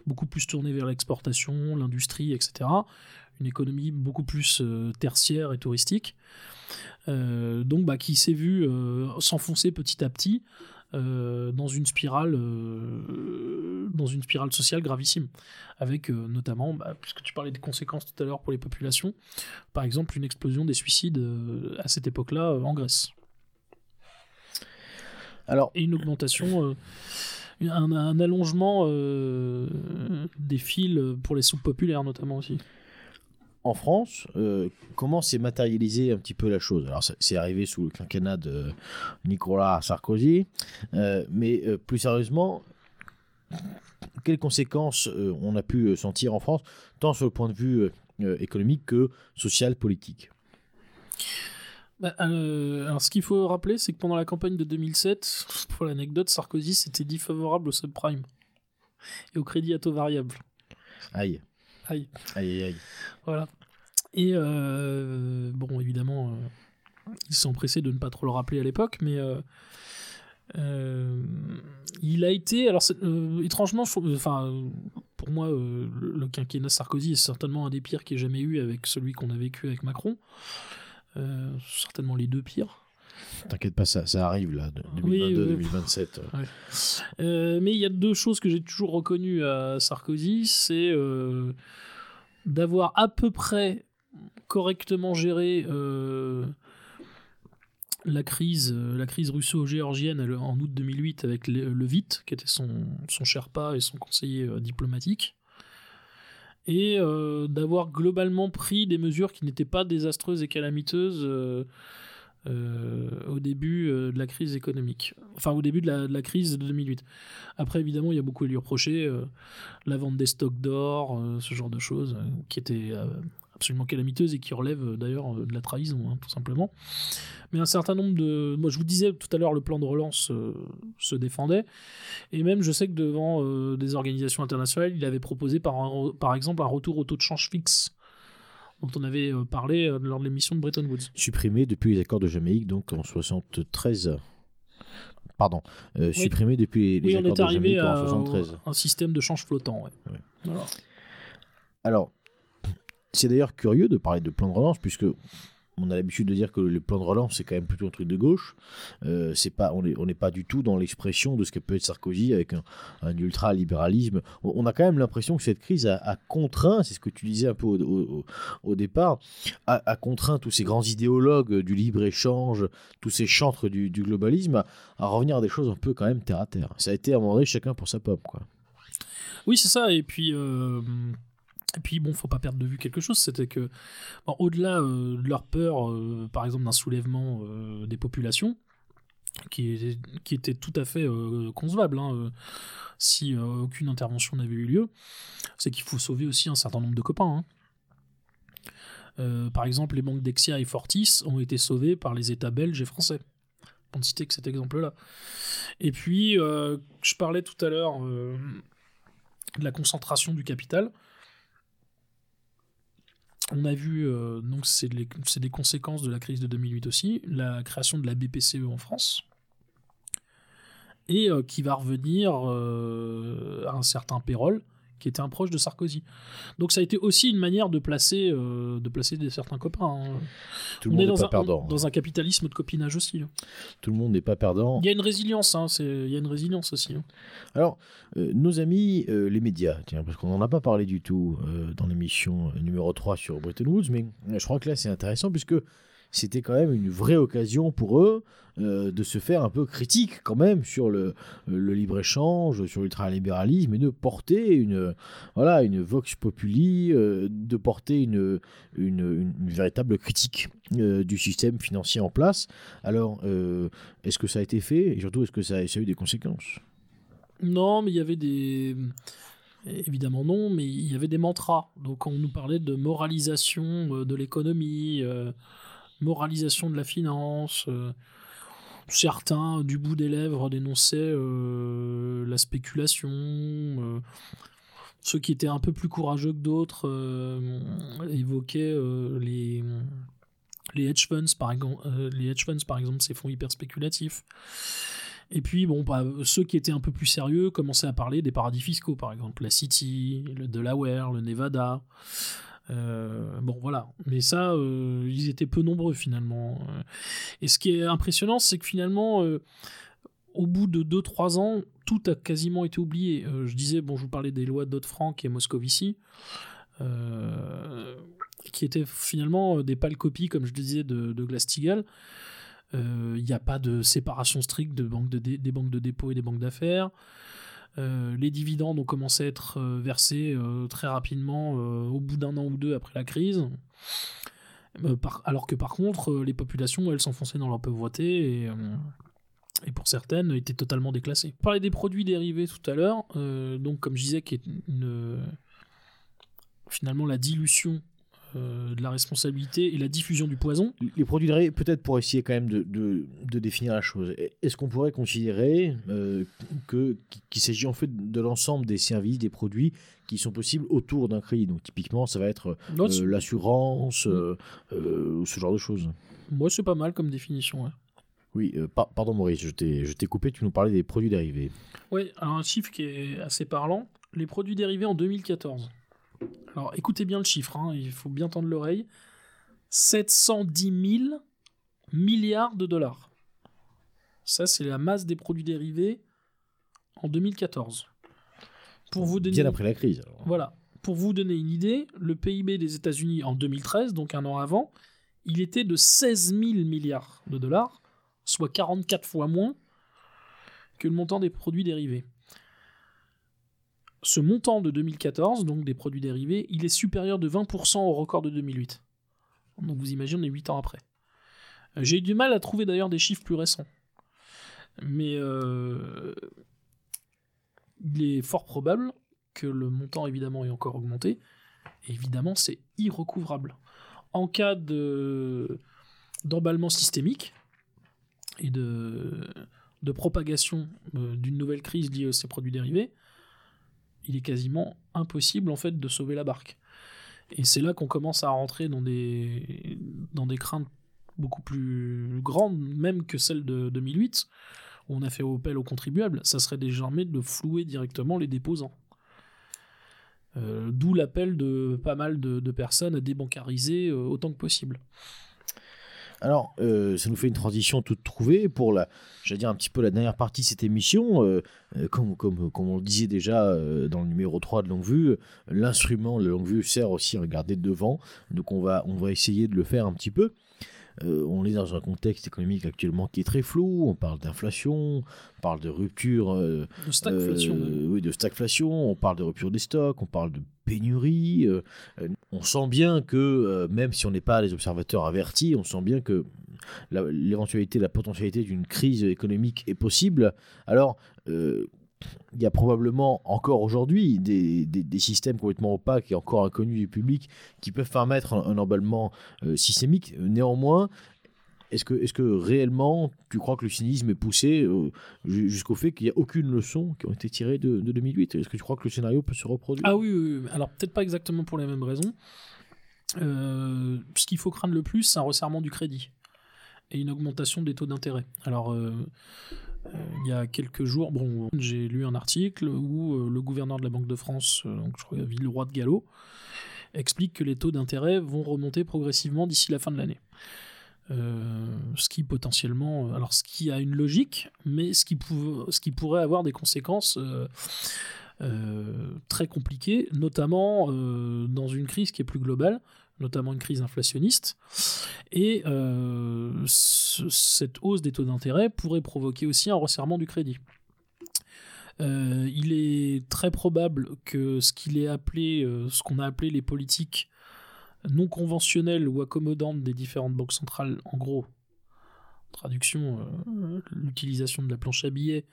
beaucoup plus tournées vers l'exportation, l'industrie, etc. Une économie beaucoup plus euh, tertiaire et touristique. Euh, donc bah, qui s'est vu euh, s'enfoncer petit à petit euh, dans une spirale euh, dans une spirale sociale gravissime. Avec euh, notamment bah, puisque tu parlais des conséquences tout à l'heure pour les populations par exemple une explosion des suicides à cette époque-là en Grèce. Alors, et une augmentation un, un allongement des fils pour les soupes populaires notamment aussi en France, euh, comment s'est matérialisée un petit peu la chose? Alors, c'est arrivé sous le quinquennat de Nicolas Sarkozy, euh, mais euh, plus sérieusement, quelles conséquences on a pu sentir en France, tant sur le point de vue économique que social, politique? Bah, alors, ce qu'il faut rappeler, c'est que pendant la campagne de 2007, pour l'anecdote, Sarkozy s'était dit favorable au subprime et au crédit à taux variable. Aïe, Aïe. aïe, aïe. Voilà. Et euh, bon, évidemment, euh, ils sont pressés de ne pas trop le rappeler à l'époque, mais euh, euh, il a été. Alors, étrangement, enfin, pour moi, le, le quinquennat Sarkozy est certainement un des pires qu'il ait jamais eu avec celui qu'on a vécu avec Macron. Certainement les deux pires. T'inquiète pas, ça, ça arrive là, de- Oui, 2022-2027. Euh, mais il y a deux choses que j'ai toujours reconnues à Sarkozy, c'est euh, d'avoir à peu près correctement géré euh, la crise, euh, la crise russo-géorgienne en août 2008 avec le, le VIT, qui était son, son Sherpa et son conseiller euh, diplomatique, et euh, d'avoir globalement pris des mesures qui n'étaient pas désastreuses et calamiteuses au début euh, de la crise économique, enfin au début de la, crise de 2008. Après, évidemment, il y a beaucoup à lui reprocher, euh, la vente des stocks d'or, euh, ce genre de choses, euh, qui étaient euh, absolument calamiteuses et qui relèvent euh, d'ailleurs euh, de la trahison, hein, tout simplement. Mais un certain nombre de... Moi, je vous disais tout à l'heure, le plan de relance euh, se défendait, et même je sais que devant euh, des organisations internationales, il avait proposé par, par exemple un retour au taux de change fixe dont on avait euh, parlé euh, lors de l'émission de Bretton Woods. Supprimé depuis les accords de Jamaïque, donc en 73. Pardon, euh, Oui. supprimé depuis les Oui, on accords est de arrivé Jamaïque en à 73. un système de change flottant. ouais. Ouais. Voilà. Alors, c'est d'ailleurs curieux de parler de plan de relance, puisque on a l'habitude de dire que le plan de relance c'est quand même plutôt un truc de gauche. Euh, pas, on n'est pas du tout dans l'expression de ce que peut être Sarkozy avec un, ultra-libéralisme. On, a quand même l'impression que cette crise a, contraint, c'est ce que tu disais un peu au, départ, a, contraint tous ces grands idéologues du libre-échange, tous ces chantres du, globalisme à, à revenir à des choses un peu quand même terre à terre. Ça a été à un moment donné chacun pour sa pomme. Quoi. Oui, c'est ça. Et puis, euh, et puis bon, faut pas perdre de vue quelque chose. C'était que, bon, au-delà euh, de leur peur, euh, par exemple, d'un soulèvement euh, des populations, qui, était tout à fait concevable, hein, si aucune intervention n'avait eu lieu, c'est qu'il faut sauver aussi un certain nombre de copains. hein. Par exemple, les banques Dexia et Fortis ont été sauvés par les États belges et français. Pour ne citer que cet exemple-là. Et puis, je parlais tout à l'heure de la concentration du capital. On a vu, euh, donc c'est des conséquences de la crise de 2008 aussi, la création de la BPCE en France, et euh, qui va revenir euh, à un certain Pérol, qui était un proche de Sarkozy. Donc ça a été aussi une manière de placer, euh, de placer des certains copains. hein. Tout le On monde est n'est dans pas un, perdant. dans un capitalisme de copinage aussi. hein. Tout le monde n'est pas perdant. Il y a une résilience, hein, il y a une résilience aussi. hein. Alors, euh, nos amis, euh, les médias, tiens, parce qu'on n'en a pas parlé du tout dans l'émission numéro 3 sur Bretton Woods, mais je crois que là c'est intéressant puisque c'était quand même une vraie occasion pour eux euh, de se faire un peu critique quand même sur le, libre-échange, sur l'ultralibéralisme et de porter une, voilà, une vox populi, euh, de porter une, véritable critique euh, du système financier en place. Alors, est-ce que ça a été fait et surtout est-ce que ça, a eu des conséquences? Non, mais il y avait des. Évidemment non, mais il y avait des mantras. Donc on nous parlait de moralisation de l'économie, moralisation de la finance. euh, certains, du bout des lèvres, dénonçaient euh, la spéculation. euh, ceux qui étaient un peu plus courageux que d'autres évoquaient les, les hedge funds, par exemple, les hedge funds, par exemple, ces fonds hyper spéculatifs. Et puis, bon, bah, ceux qui étaient un peu plus sérieux commençaient à parler des paradis fiscaux, par exemple, la City, le Delaware, le Nevada. Euh, bon, voilà. Mais ça, euh, ils étaient peu nombreux finalement. Euh, Et ce qui est impressionnant, c'est que finalement, au bout de 2-3 ans, tout a quasiment été oublié. Je disais, bon, je vous parlais des lois Dodd-Frank et Moscovici. qui étaient finalement des pâles copies, comme je disais, de, de Glass-Steagall. Il n'y a pas de séparation stricte de des banques de dépôt et des banques d'affaires. Euh, les dividendes ont commencé à être euh, versés euh, très rapidement au bout d'un an ou deux après la crise. Alors que par contre, les populations, elles s'enfonçaient dans leur pauvreté et, et pour certaines étaient totalement déclassées. On parlait des produits dérivés tout à l'heure, donc comme je disais, qui est finalement la dilution euh, de la responsabilité et la diffusion du poison. Les produits dérivés, peut-être pour essayer quand même de, de- de définir la chose, est-ce qu'on pourrait considérer euh, que qu'il s'agit en fait de l'ensemble des services, des produits qui sont possibles autour d'un crédit? Donc typiquement, ça va être euh, l'assurance, euh, ce genre de choses. Moi, c'est pas mal comme définition. ouais. Oui, euh, par- pardon Maurice, je t'ai je t'ai coupé, tu nous parlais des produits dérivés. Oui, alors un chiffre qui est assez parlant. Les produits dérivés en 2014. Alors écoutez bien le chiffre, hein, il faut bien tendre l'oreille. 710 000 milliards de dollars. Ça, c'est la masse des produits dérivés en 2014. Pour vous donner... Bien après la crise. alors. Voilà. Pour vous donner une idée, le PIB des États-Unis en 2013, donc un an avant, il était de 16 000 milliards de dollars, soit 44 fois moins que le montant des produits dérivés. Ce montant de 2014, donc des produits dérivés, il est supérieur de 20% au record de 2008. Donc vous imaginez, on est 8 ans après. Euh, J'ai eu du mal à trouver d'ailleurs des chiffres plus récents. Mais euh, il est fort probable que le montant évidemment ait encore augmenté. Et évidemment, c'est irrecouvrable. En cas de d'emballement systémique et de, de propagation euh, d'une nouvelle crise liée à ces produits dérivés, il est quasiment impossible en fait de sauver la barque. Et c'est là qu'on commence à rentrer dans des, craintes beaucoup plus grandes, même que celles de 2008, où on a fait appel aux contribuables. Ça serait désormais de flouer directement les déposants. Euh, D'où l'appel de pas mal de, de personnes à débancariser euh, autant que possible. Alors, euh, ça nous fait une transition toute trouvée pour la, j'allais dire un petit peu la dernière partie de cette émission. Euh, euh, comme, comme, comme on le disait déjà dans le numéro 3 de Longue Vue, l'instrument de Longue Vue sert aussi à regarder devant. Donc, on va, on va essayer de le faire un petit peu. Euh, on est dans un contexte économique actuellement qui est très flou. On parle d'inflation, on parle de rupture, euh, De stagflation. euh, oui, de stagflation. On parle de rupture des stocks, on parle de pénurie. euh, on sent bien que même si on n'est pas les observateurs avertis, on sent bien que la- l'éventualité, la potentialité d'une crise économique est possible. Alors, il y a probablement encore aujourd'hui des, des- systèmes complètement opaques et encore inconnus du public qui peuvent permettre un, emballement euh, systémique. Néanmoins, est-ce que, est que réellement tu crois que le cynisme est poussé euh, ju- jusqu'au fait qu'il n'y a aucune leçon qui ont été tirées de, de 2008 Est-ce que tu crois que le scénario peut se reproduire? Ah oui, alors peut-être pas exactement pour les mêmes raisons. Euh, ce qu'il faut craindre le plus, c'est un resserrement du crédit et une augmentation des taux d'intérêt. Alors, il y a quelques jours, bon, j'ai lu un article où euh, le gouverneur de la Banque de France, euh, donc je crois Villeroy de Gallo, explique que les taux d'intérêt vont remonter progressivement d'ici la fin de l'année. Euh, ce qui potentiellement, alors ce qui a une logique, mais ce qui, ce qui pourrait avoir des conséquences euh, euh, très compliquées, notamment euh, dans une crise qui est plus globale, notamment une crise inflationniste. Et euh, ce- cette hausse des taux d'intérêt pourrait provoquer aussi un resserrement du crédit. Euh, il est très probable que ce qu'il est appelé, euh, ce qu'on a appelé les politiques non conventionnelles ou accommodantes des différentes banques centrales, en gros, traduction, l'utilisation de la planche à billets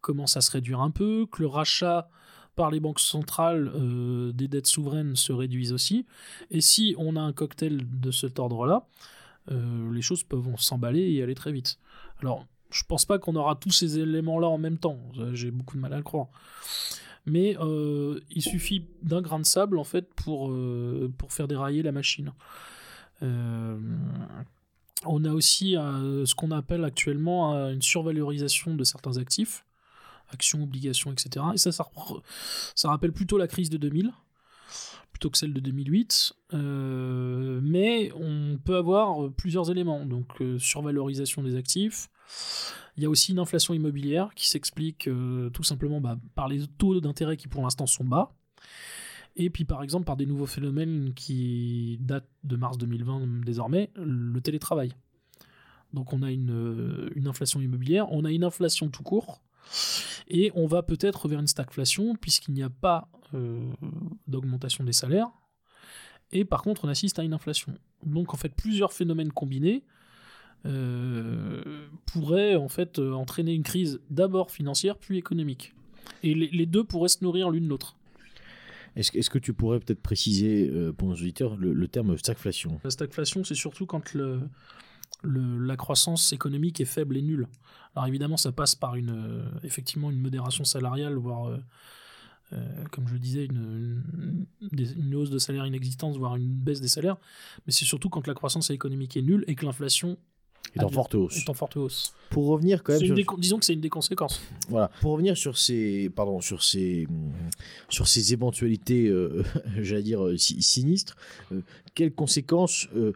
commence à se réduire un peu, que le rachat par les banques centrales euh, des dettes souveraines se réduise aussi. Et si on a un cocktail de cet ordre-là, euh, les choses peuvent s'emballer et aller très vite. Alors, je pense pas qu'on aura tous ces éléments-là en même temps. Euh, J'ai beaucoup de mal à le croire. Mais il suffit d'un grain de sable, en fait, pour, faire dérailler la machine. On a aussi ce qu'on appelle actuellement une survalorisation de certains actifs, actions, obligations, etc. Et ça, ça, rappelle plutôt la crise de 2000 plutôt que celle de 2008. Euh, mais on peut avoir plusieurs éléments. Donc, euh, survalorisation des actifs. Il y a aussi une inflation immobilière qui s'explique euh, tout simplement bah, par les taux d'intérêt qui pour l'instant sont bas. Et puis par exemple par des nouveaux phénomènes qui datent de mars 2020 désormais, le télétravail. Donc on a une, euh, une inflation immobilière, on a une inflation tout court, et on va peut-être vers une stagflation puisqu'il n'y a pas euh, d'augmentation des salaires, et par contre on assiste à une inflation. Donc en fait plusieurs phénomènes combinés euh, pourraient en fait euh, entraîner une crise d'abord financière puis économique. Et les, les deux pourraient se nourrir l'une l'autre. Est-ce que- tu pourrais peut-être préciser euh, pour nos auditeurs le, le terme stagflation? La stagflation, c'est surtout quand le, le- la croissance économique est faible et nulle. Alors évidemment, ça passe par une, euh, effectivement une modération salariale, voire, euh, euh, comme je le disais, une, une- des- une hausse de salaire inexistante, voire une baisse des salaires. Mais c'est surtout quand la croissance économique est nulle et que l'inflation est en forte hausse est en forte hausse. Pour revenir quand même C'est une sur, des con- disons que c'est une des conséquences. Voilà. Pour revenir sur ces, pardon, sur ces, hum, sur ces éventualités, euh, j'allais dire si- sinistres, euh, quelles conséquences euh,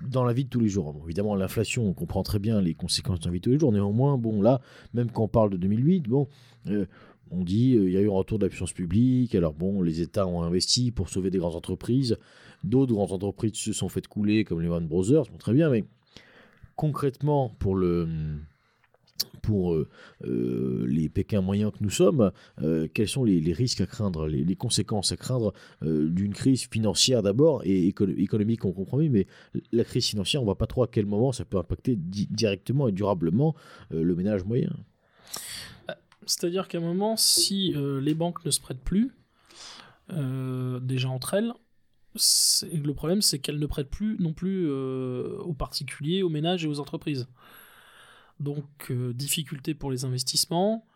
dans la vie de tous les jours Évidemment, l'inflation, on comprend très bien les conséquences dans la vie de tous les jours. Néanmoins, bon, là, même quand on parle de 2008, bon. euh, on dit euh, il y a eu un retour de la puissance publique, alors bon, les États ont investi pour sauver des grandes entreprises, d'autres grandes entreprises se sont faites couler, comme les Lehman Brothers, bon, très bien, mais concrètement, pour le, pour euh, euh, les Pékins moyens que nous sommes, euh, quels sont les, risques à craindre, les, conséquences à craindre d'une crise financière d'abord et éco- économique, on comprend mais la crise financière, on ne voit pas trop à quel moment ça peut impacter di- directement et durablement le ménage moyen. C'est-à-dire qu'à un moment, si les banques ne se prêtent plus, déjà entre elles, le problème c'est qu'elles ne prêtent plus non plus aux particuliers, aux ménages et aux entreprises. Donc euh, difficulté pour les investissements,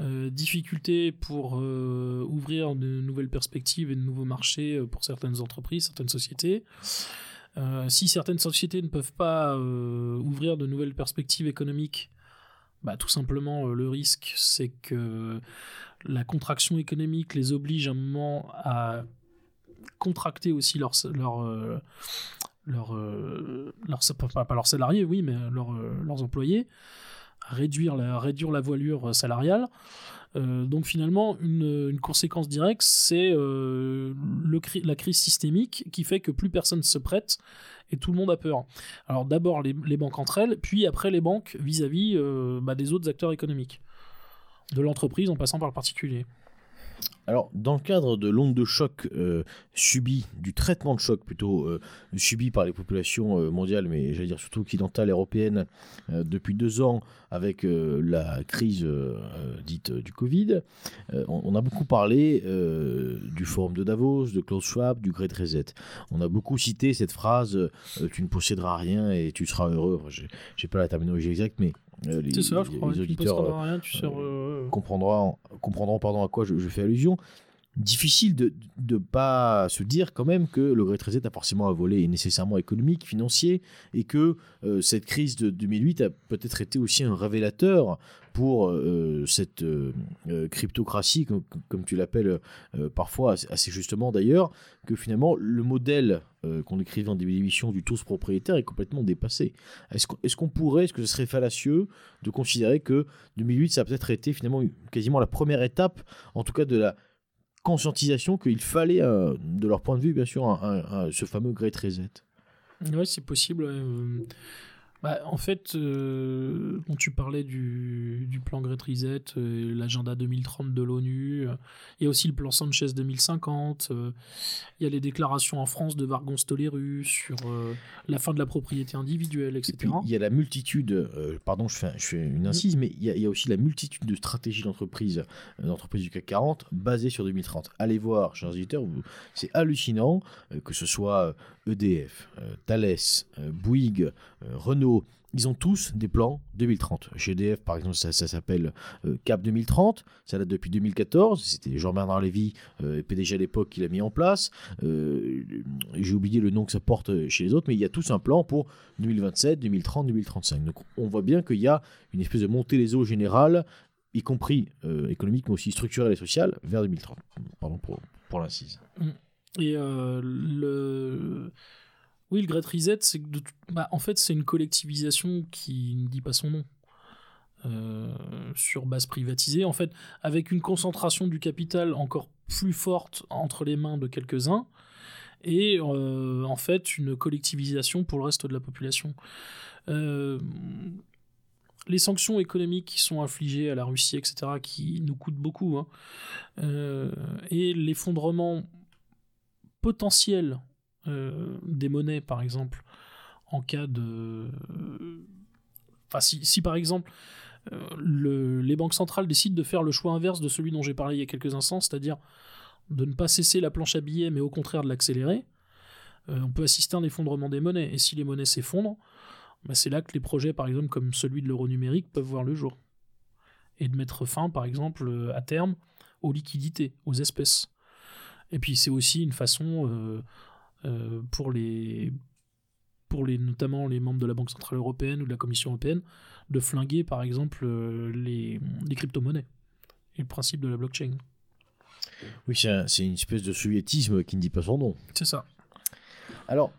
euh, difficulté pour euh, ouvrir de nouvelles perspectives et de nouveaux marchés pour certaines entreprises, certaines sociétés. Si certaines sociétés ne peuvent pas ouvrir de nouvelles perspectives économiques, bah, tout simplement, le risque, c'est que la contraction économique les oblige à un moment à contracter aussi leur, euh, leurs, pas, leurs salariés, oui, mais leurs, leurs employés, réduire la, réduire la voilure salariale. Euh, donc finalement, une, conséquence directe, c'est euh, la crise systémique qui fait que plus personne se prête et tout le monde a peur. Alors d'abord les, banques entre elles, puis après les banques vis-à-vis euh, bah, des autres acteurs économiques, de l'entreprise en passant par le particulier. Alors, dans le cadre de l'onde de choc euh, subie, du traitement de choc plutôt euh, subi par les populations euh, mondiales, mais j'allais dire surtout occidentales européennes, depuis deux ans avec la crise dite du Covid, on, a beaucoup parlé du forum de Davos, de Klaus Schwab, du Great Reset. On a beaucoup cité cette phrase Tu ne posséderas rien et tu seras heureux. Je n'ai pas la terminologie exacte, mais euh, les, auditeurs comprendront, comprendront pardon, à quoi je, fais allusion. Difficile de ne pas se dire quand même que le Great Reset a forcément un volet nécessairement économique, financier, et que euh, cette crise de 2008 a peut-être été aussi un révélateur pour euh, cette euh, cryptocratie, comme, tu l'appelles parfois assez justement d'ailleurs, que finalement le modèle qu'on écrivait en début d'émission du tous propriétaire est complètement dépassé. Est-ce qu'on pourrait, est-ce que ce serait fallacieux de considérer que 2008 ça a peut-être été finalement quasiment la première étape, en tout cas de la conscientisation qu'il fallait, de leur point de vue bien sûr, ce fameux Great Reset Oui, c'est possible. Bah, en fait, euh, tu parlais du, plan Great Reset, euh, l'agenda 2030 de l'ONU, euh, il y a aussi le plan Sanchez 2050, il y a les déclarations en France de Vargon Stoleru sur la fin de la propriété individuelle, etc. il y a la multitude, pardon, je fais, une incise, mais il y, a, aussi la multitude de stratégies d'entreprise, d'entreprise du CAC 40 basées sur 2030. Allez voir, chers auditeurs, c'est hallucinant, que ce soit EDF, Thales, Bouygues, Renault, ils ont tous des plans 2030. Chez EDF, par exemple, ça, s'appelle euh, Cap 2030. Ça date depuis 2014. C'était Jean-Bernard Lévy, euh, PDG à l'époque, qui l'a mis en place. Euh, j'ai oublié le nom que ça porte chez les autres, mais il y a tous un plan pour 2027, 2030, 2035. Donc on voit bien qu'il y a une espèce de montée les eaux générale, y compris économique, mais aussi structurelle et sociale, vers 2030. Pardon pour, pour l'incise. Et le oui, le Great Reset, c'est bah, en fait, c'est une collectivisation qui ne dit pas son nom. Euh, sur base privatisée, en fait, avec une concentration du capital encore plus forte entre les mains de quelques-uns, et euh, en fait une collectivisation pour le reste de la population. Euh, les sanctions économiques qui sont infligées à la Russie, etc., qui nous coûtent beaucoup, hein, et l'effondrement potentiel euh, des monnaies, par exemple, en cas de... Enfin, si, par exemple, euh, les banques centrales décident de faire le choix inverse de celui dont j'ai parlé il y a quelques instants, c'est-à-dire de ne pas cesser la planche à billets, mais au contraire de l'accélérer, euh, on peut assister à un effondrement des monnaies. Et si les monnaies s'effondrent, bah, c'est là que les projets, par exemple, comme celui de l'euro numérique, peuvent voir le jour. Et de mettre fin, par exemple, à terme, aux liquidités, aux espèces. Et puis c'est aussi une façon pour les pour les, notamment les membres de la Banque Centrale Européenne ou de la Commission Européenne, de flinguer par exemple euh, les, les crypto-monnaies et le principe de la blockchain. Oui, c'est une espèce de soviétisme qui ne dit pas son nom. C'est ça. Alors,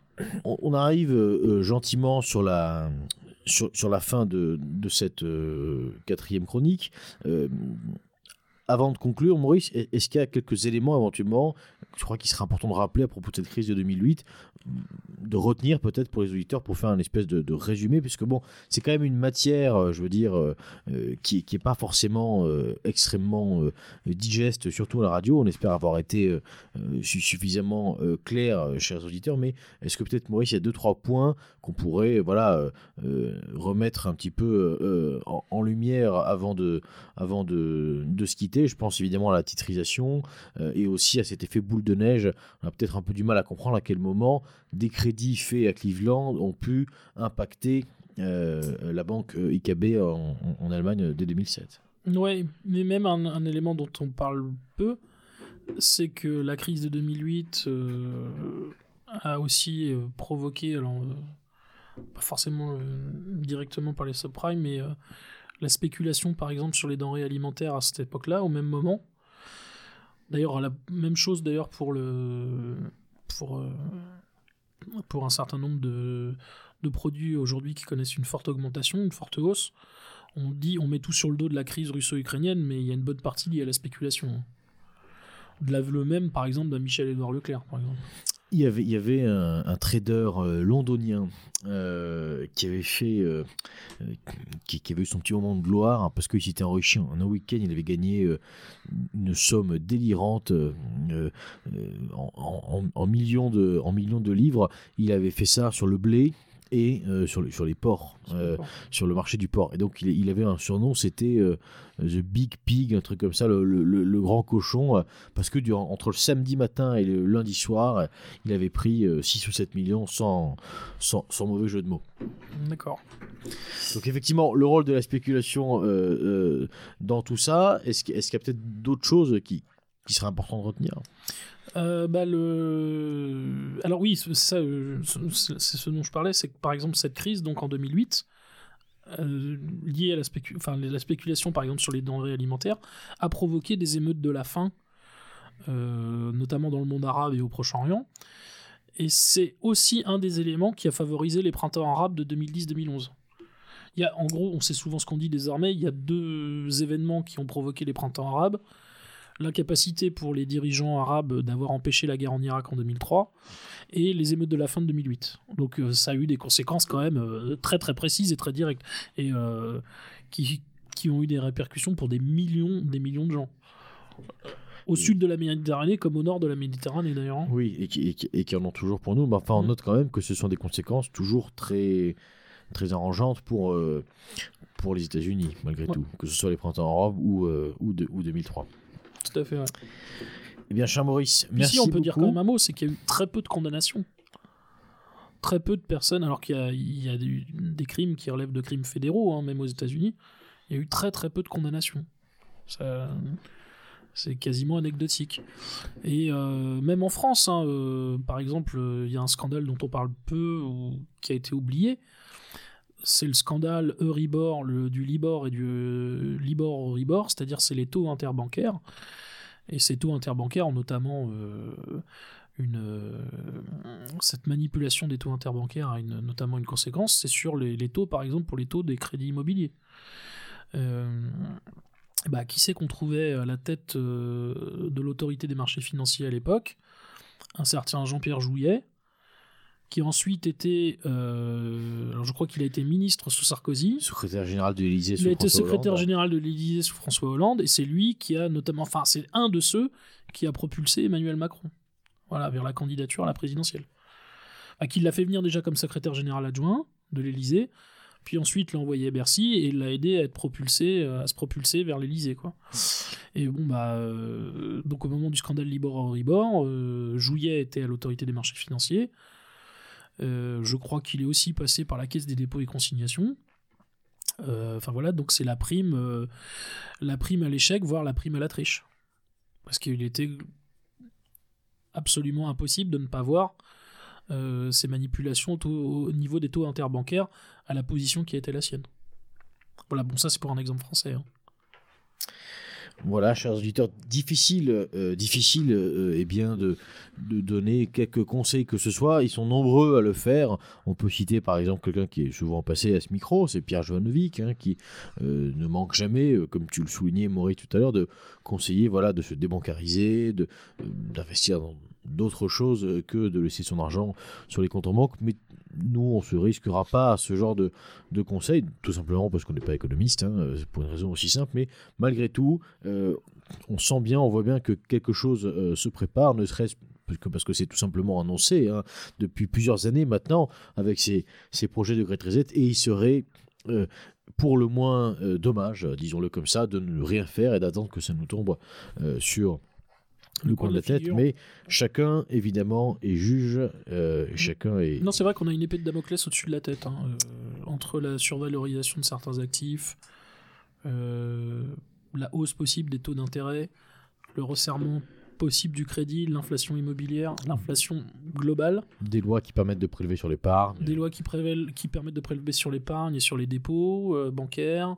on, arrive euh, gentiment sur la, sur, sur, la fin de, de cette quatrième chronique. Avant de conclure, Maurice, est-ce qu'il y a quelques éléments éventuellement je crois qu'il serait important de rappeler à propos de cette crise de 2008, de retenir peut-être pour les auditeurs pour faire un espèce de, résumé, puisque bon, c'est quand même une matière, euh, je veux dire, euh, euh, qui, qui est pas forcément extrêmement digeste, surtout à la radio. On espère avoir été suffisamment clair, chers auditeurs, mais est-ce que peut-être Maurice, il y a deux trois points qu'on pourrait, voilà, remettre un petit peu en, lumière avant de, avant de, de se quitter. Je pense évidemment à la titrisation et aussi à cet effet boule de neige. On a peut-être un peu du mal à comprendre à quel moment des crédits faits à Cleveland ont pu impacter euh, la banque euh, IKB en, Allemagne dès 2007. Oui, mais même un, élément dont on parle peu, c'est que la crise de 2008 euh, a aussi provoqué, alors pas forcément directement par les subprimes, mais la spéculation par exemple sur les denrées alimentaires à cette époque-là, au même moment. D'ailleurs, la même chose d'ailleurs pour le pour pour un certain nombre de, de produits aujourd'hui qui connaissent une forte augmentation, une forte hausse. On dit, on met tout sur le dos de la crise russo-ukrainienne, mais il y a une bonne partie liée à la spéculation. De la le même, par exemple, d'un Michel-Édouard Leclerc, par exemple. Il y avait, un, trader euh, londonien euh, qui avait fait, euh, qui, avait eu son petit moment de gloire hein, parce qu'il s'était enrichi en un week-end. Il avait gagné une somme délirante en millions de, en millions de livres. Il avait fait ça sur le blé et euh, sur, le- sur les ports, euh, sur le marché du port. Et donc il, il avait un surnom, c'était euh, The Big Pig, un truc comme ça, le, le- grand cochon, parce que durant, entre le samedi matin et le lundi soir, il avait pris euh, 6 ou 7 millions sans, sans, sans mauvais jeu de mots. D'accord. Donc effectivement, le rôle de la spéculation dans tout ça, est-ce qu'il est-ce qu'il y a peut-être d'autres choses qui, qui seraient importantes de retenir? Euh, bah. Alors oui, euh, c'est ce dont je parlais, c'est que par exemple cette crise, donc en 2008, euh, liée à la, spéculation par exemple sur les denrées alimentaires, a provoqué des émeutes de la faim, notamment dans le monde arabe et au Proche-Orient. Et c'est aussi un des éléments qui a favorisé les printemps arabes de 2010-2011. Il y a, en gros, on sait souvent ce qu'on dit désormais, il y a deux événements qui ont provoqué les printemps arabes l'incapacité pour les dirigeants arabes d'avoir empêché la guerre en Irak en 2003 et les émeutes de la fin de 2008. Donc euh, ça a eu des conséquences quand même euh, très très précises et très directes et euh, qui, qui ont eu des répercussions pour des millions, des millions de gens. Au sud de la Méditerranée comme au nord de la Méditerranée d'ailleurs. hein. Oui, et qui, et qui- et qui en ont toujours pour nous. Mais enfin, on Mm. note quand même que ce sont des conséquences toujours très, très arrangeantes pour, euh, pour les États-Unis, malgré Ouais. tout, que ce soit les printemps arabes ou, euh, ou, de- ou 2003. Tout à fait. ouais. Eh bien, cher Maurice, Puis merci si on peut beaucoup. dire quand même un mot, c'est qu'il y a eu très peu de condamnations. Très peu de personnes, alors qu'il y a, il y a des, des crimes qui relèvent de crimes fédéraux, hein, même aux États-Unis, il y a eu très très peu de condamnations. Ça, c'est quasiment anecdotique. Et euh, même en France, hein, euh, par exemple, euh, il y a un scandale dont on parle peu ou qui a été oublié. C'est le scandale Euribor, du Libor et du euh, Libor Euribor, c'est-à-dire c'est les taux interbancaires. Et ces taux interbancaires ont notamment euh, une, euh, cette manipulation des taux interbancaires a notamment une conséquence, c'est sur les, taux, par exemple, pour les taux des crédits immobiliers. Bah, qui c'est qu'on trouvait à la tête de l'autorité des marchés financiers à l'époque? Un certain Jean-Pierre Jouillet, qui ensuite était, euh, alors je crois qu'il a été ministre sous Sarkozy, Secrétaire général de l'Élysée il sous a été secrétaire Hollande. général de l'Élysée sous François Hollande et c'est lui qui a notamment, enfin c'est un de ceux qui a propulsé Emmanuel Macron, voilà, vers la candidature à la présidentielle. À qui l'a fait venir déjà comme secrétaire général adjoint de l'Élysée, puis ensuite l'a envoyé à Bercy et l'a aidé à être propulsé, euh, à se propulser vers l'Élysée quoi. Et bon bah euh, donc au moment du scandale Libor Euribor, euh, Jouillet était à l'autorité des marchés financiers. Euh, je crois qu'il est aussi passé par la caisse des dépôts et consignations. Euh, Enfin voilà, donc c'est la prime, euh, la prime à l'échec, voire la prime à la triche. Parce qu'il était absolument impossible de ne pas voir ces manipulations au niveau des taux interbancaires à la position qui était la sienne. Voilà, bon ça c'est pour un exemple français. hein. Voilà, chers auditeurs, difficile, euh, difficile euh, eh bien de, donner quelques conseils que ce soit. Ils sont nombreux à le faire. On peut citer par exemple quelqu'un qui est souvent passé à ce micro, c'est Pierre Jovanovic, hein, qui euh, ne manque jamais, comme tu le soulignais, Maurice, tout à l'heure, de conseiller voilà, de se débancariser, d'investir dans d'autres choses que de laisser son argent sur les comptes en banque. Nous, on se risquera pas à ce genre de, de conseils, tout simplement parce qu'on n'est pas économiste, hein, pour une raison aussi simple. Mais malgré tout, euh, on sent bien, on voit bien que quelque chose euh, se prépare, ne serait-ce que parce que c'est tout simplement annoncé hein, depuis plusieurs années maintenant avec ces, projets de Great Reset et il serait euh, pour le moins dommage, disons-le comme ça, de ne rien faire et d'attendre que ça nous tombe sur le coin de la tête. figure. Mais chacun, évidemment, est juge, euh, chacun est... Non, c'est vrai qu'on a une épée de Damoclès au-dessus de la tête, hein, euh, entre la survalorisation de certains actifs, euh, la hausse possible des taux d'intérêt, le resserrement possible du crédit, l'inflation immobilière, l'inflation globale, des lois qui permettent de prélever sur l'épargne. des lois qui, qui permettent de prélever sur l'épargne et sur les dépôts bancaires,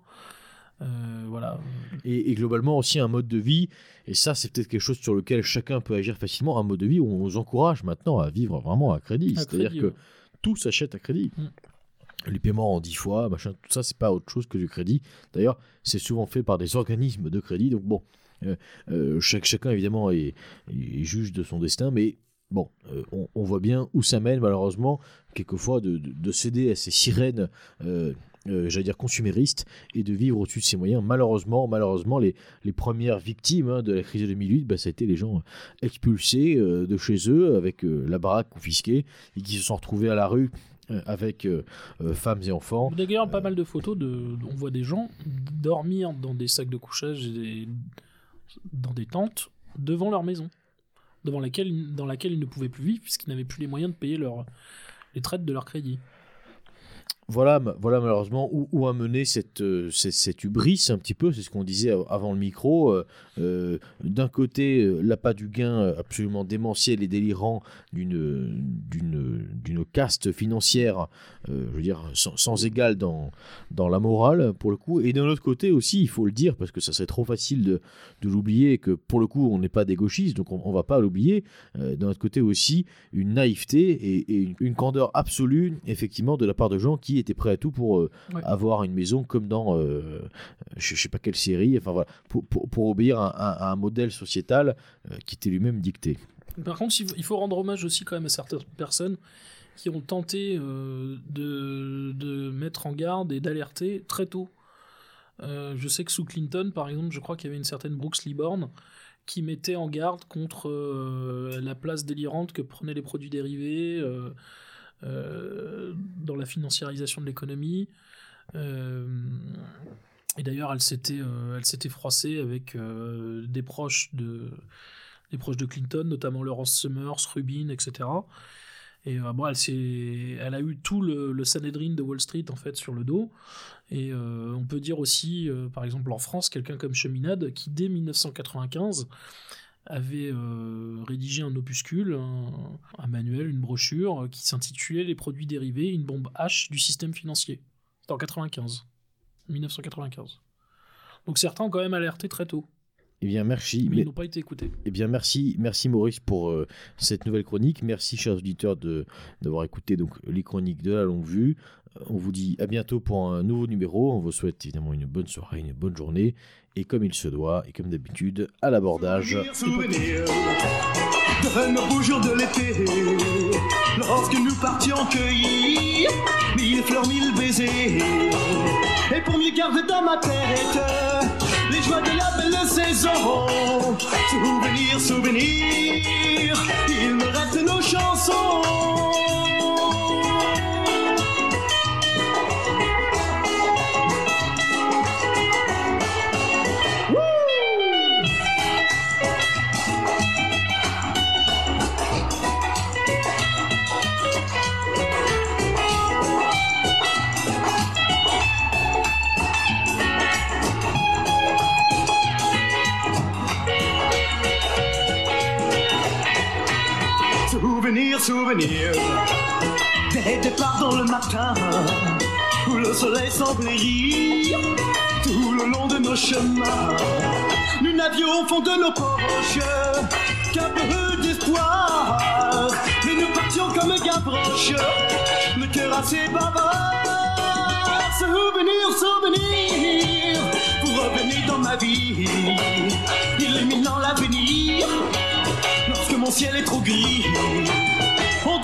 Euh, voilà. Et, et globalement aussi un mode de vie, et ça c'est peut-être quelque chose sur lequel chacun peut agir facilement, un mode de vie où on vous encourage maintenant à vivre vraiment à crédit. C'est-à-dire que tout s'achète à crédit. Mm. Les paiements en 10 fois, machin, tout ça, c'est pas autre chose que du crédit. D'ailleurs, c'est souvent fait par des organismes de crédit. Donc bon, euh, euh, chaque, chacun évidemment est, est juge de son destin, mais bon, euh, on, on voit bien où ça mène malheureusement, quelquefois, de, de- de céder à ces sirènes. euh, euh, j'allais dire consuméristes et de vivre au-dessus de ses moyens. Malheureusement, malheureusement, les, les premières victimes hein, de la crise de 2008, bah, ça a été les gens expulsés euh, de chez eux avec euh, la baraque confisquée et qui se sont retrouvés à la rue avec femmes et enfants. D'ailleurs, pas mal de photos de. On voit des gens dormir dans des sacs de couchage et des- dans des tentes devant leur maison, devant laquelle, dans laquelle ils ne pouvaient plus vivre puisqu'ils n'avaient plus les moyens de payer leur, les traites de leur crédit. Voilà, voilà malheureusement où, où a mené cette, euh, cette, cette hubris un petit peu, c'est ce qu'on disait av- avant le micro. euh, euh, D'un côté, l'appât du gain absolument démentiel et délirant d'une caste financière, je veux dire, sans, sans égal dans, dans la morale, pour le coup. Et d'un autre côté aussi, il faut le dire, parce que ça serait trop facile de, de l'oublier, que pour le coup, on n'est pas des gauchistes, donc on, on va pas l'oublier. D'un autre côté aussi, une naïveté et, une candeur absolue, effectivement, de la part de gens qui étaient prêts à tout pour euh, Ouais. avoir une maison comme dans, euh, je, je sais pas quelle série, enfin voilà, pour, pour, pour obéir à, à- à un modèle sociétal euh, qui était lui-même dicté. Par contre, il faut- rendre hommage aussi quand même à certaines personnes qui ont tenté de, de mettre en garde et d'alerter très tôt. Euh, je sais que sous Clinton, par exemple, je crois qu'il y avait une certaine Brooks Liborn qui mettait en garde contre euh, la place délirante que prenaient les produits dérivés euh, dans la financiarisation de l'économie. Euh, et d'ailleurs, elle s'était, euh, elle s'était froissée avec euh, des proches de, des proches de Clinton, notamment Laurence Summers, Rubin, etc. Et euh, bon, elle, elle a eu tout le, le Sanhedrin de Wall Street en fait sur le dos. Et euh, on peut dire aussi, euh, par exemple en France, quelqu'un comme Cheminade qui dès 1995 avait euh, rédigé un opuscule, un, manuel, une brochure euh, qui s'intitulait Les produits dérivés, une bombe H du système financier. C'était en 95, 1995. Donc certains ont quand même alerté très tôt, Eh bien, merci. mais Mais- ils n'ont pas été écoutés. Eh bien, merci, merci Maurice pour euh, cette nouvelle chronique. Merci, chers auditeurs, de d'avoir écouté donc les chroniques de la longue vue. Euh, On vous dit à bientôt pour un nouveau numéro. On vous souhaite évidemment une bonne soirée, une bonne journée. Et comme il se doit, et comme d'habitude, à l'abordage. De nos beaux jours de l'été, lorsque nous partions cueillir mille fleurs, mille baisers. Et pour mieux garder dans ma tête les joies de la belle saison, souvenir, souvenir, il me reste nos chansons. Souvenir, souvenir Des départs dans le matin Où le soleil semblait Tout le long de nos chemins Nous n'avions au fond de nos poches Qu'un peu d'espoir. Mais nous partions comme Gavroche Le cœur assez bavard. Souvenir, souvenir Vous revenez dans ma vie. Illuminant l'avenir lorsque mon ciel est trop gris.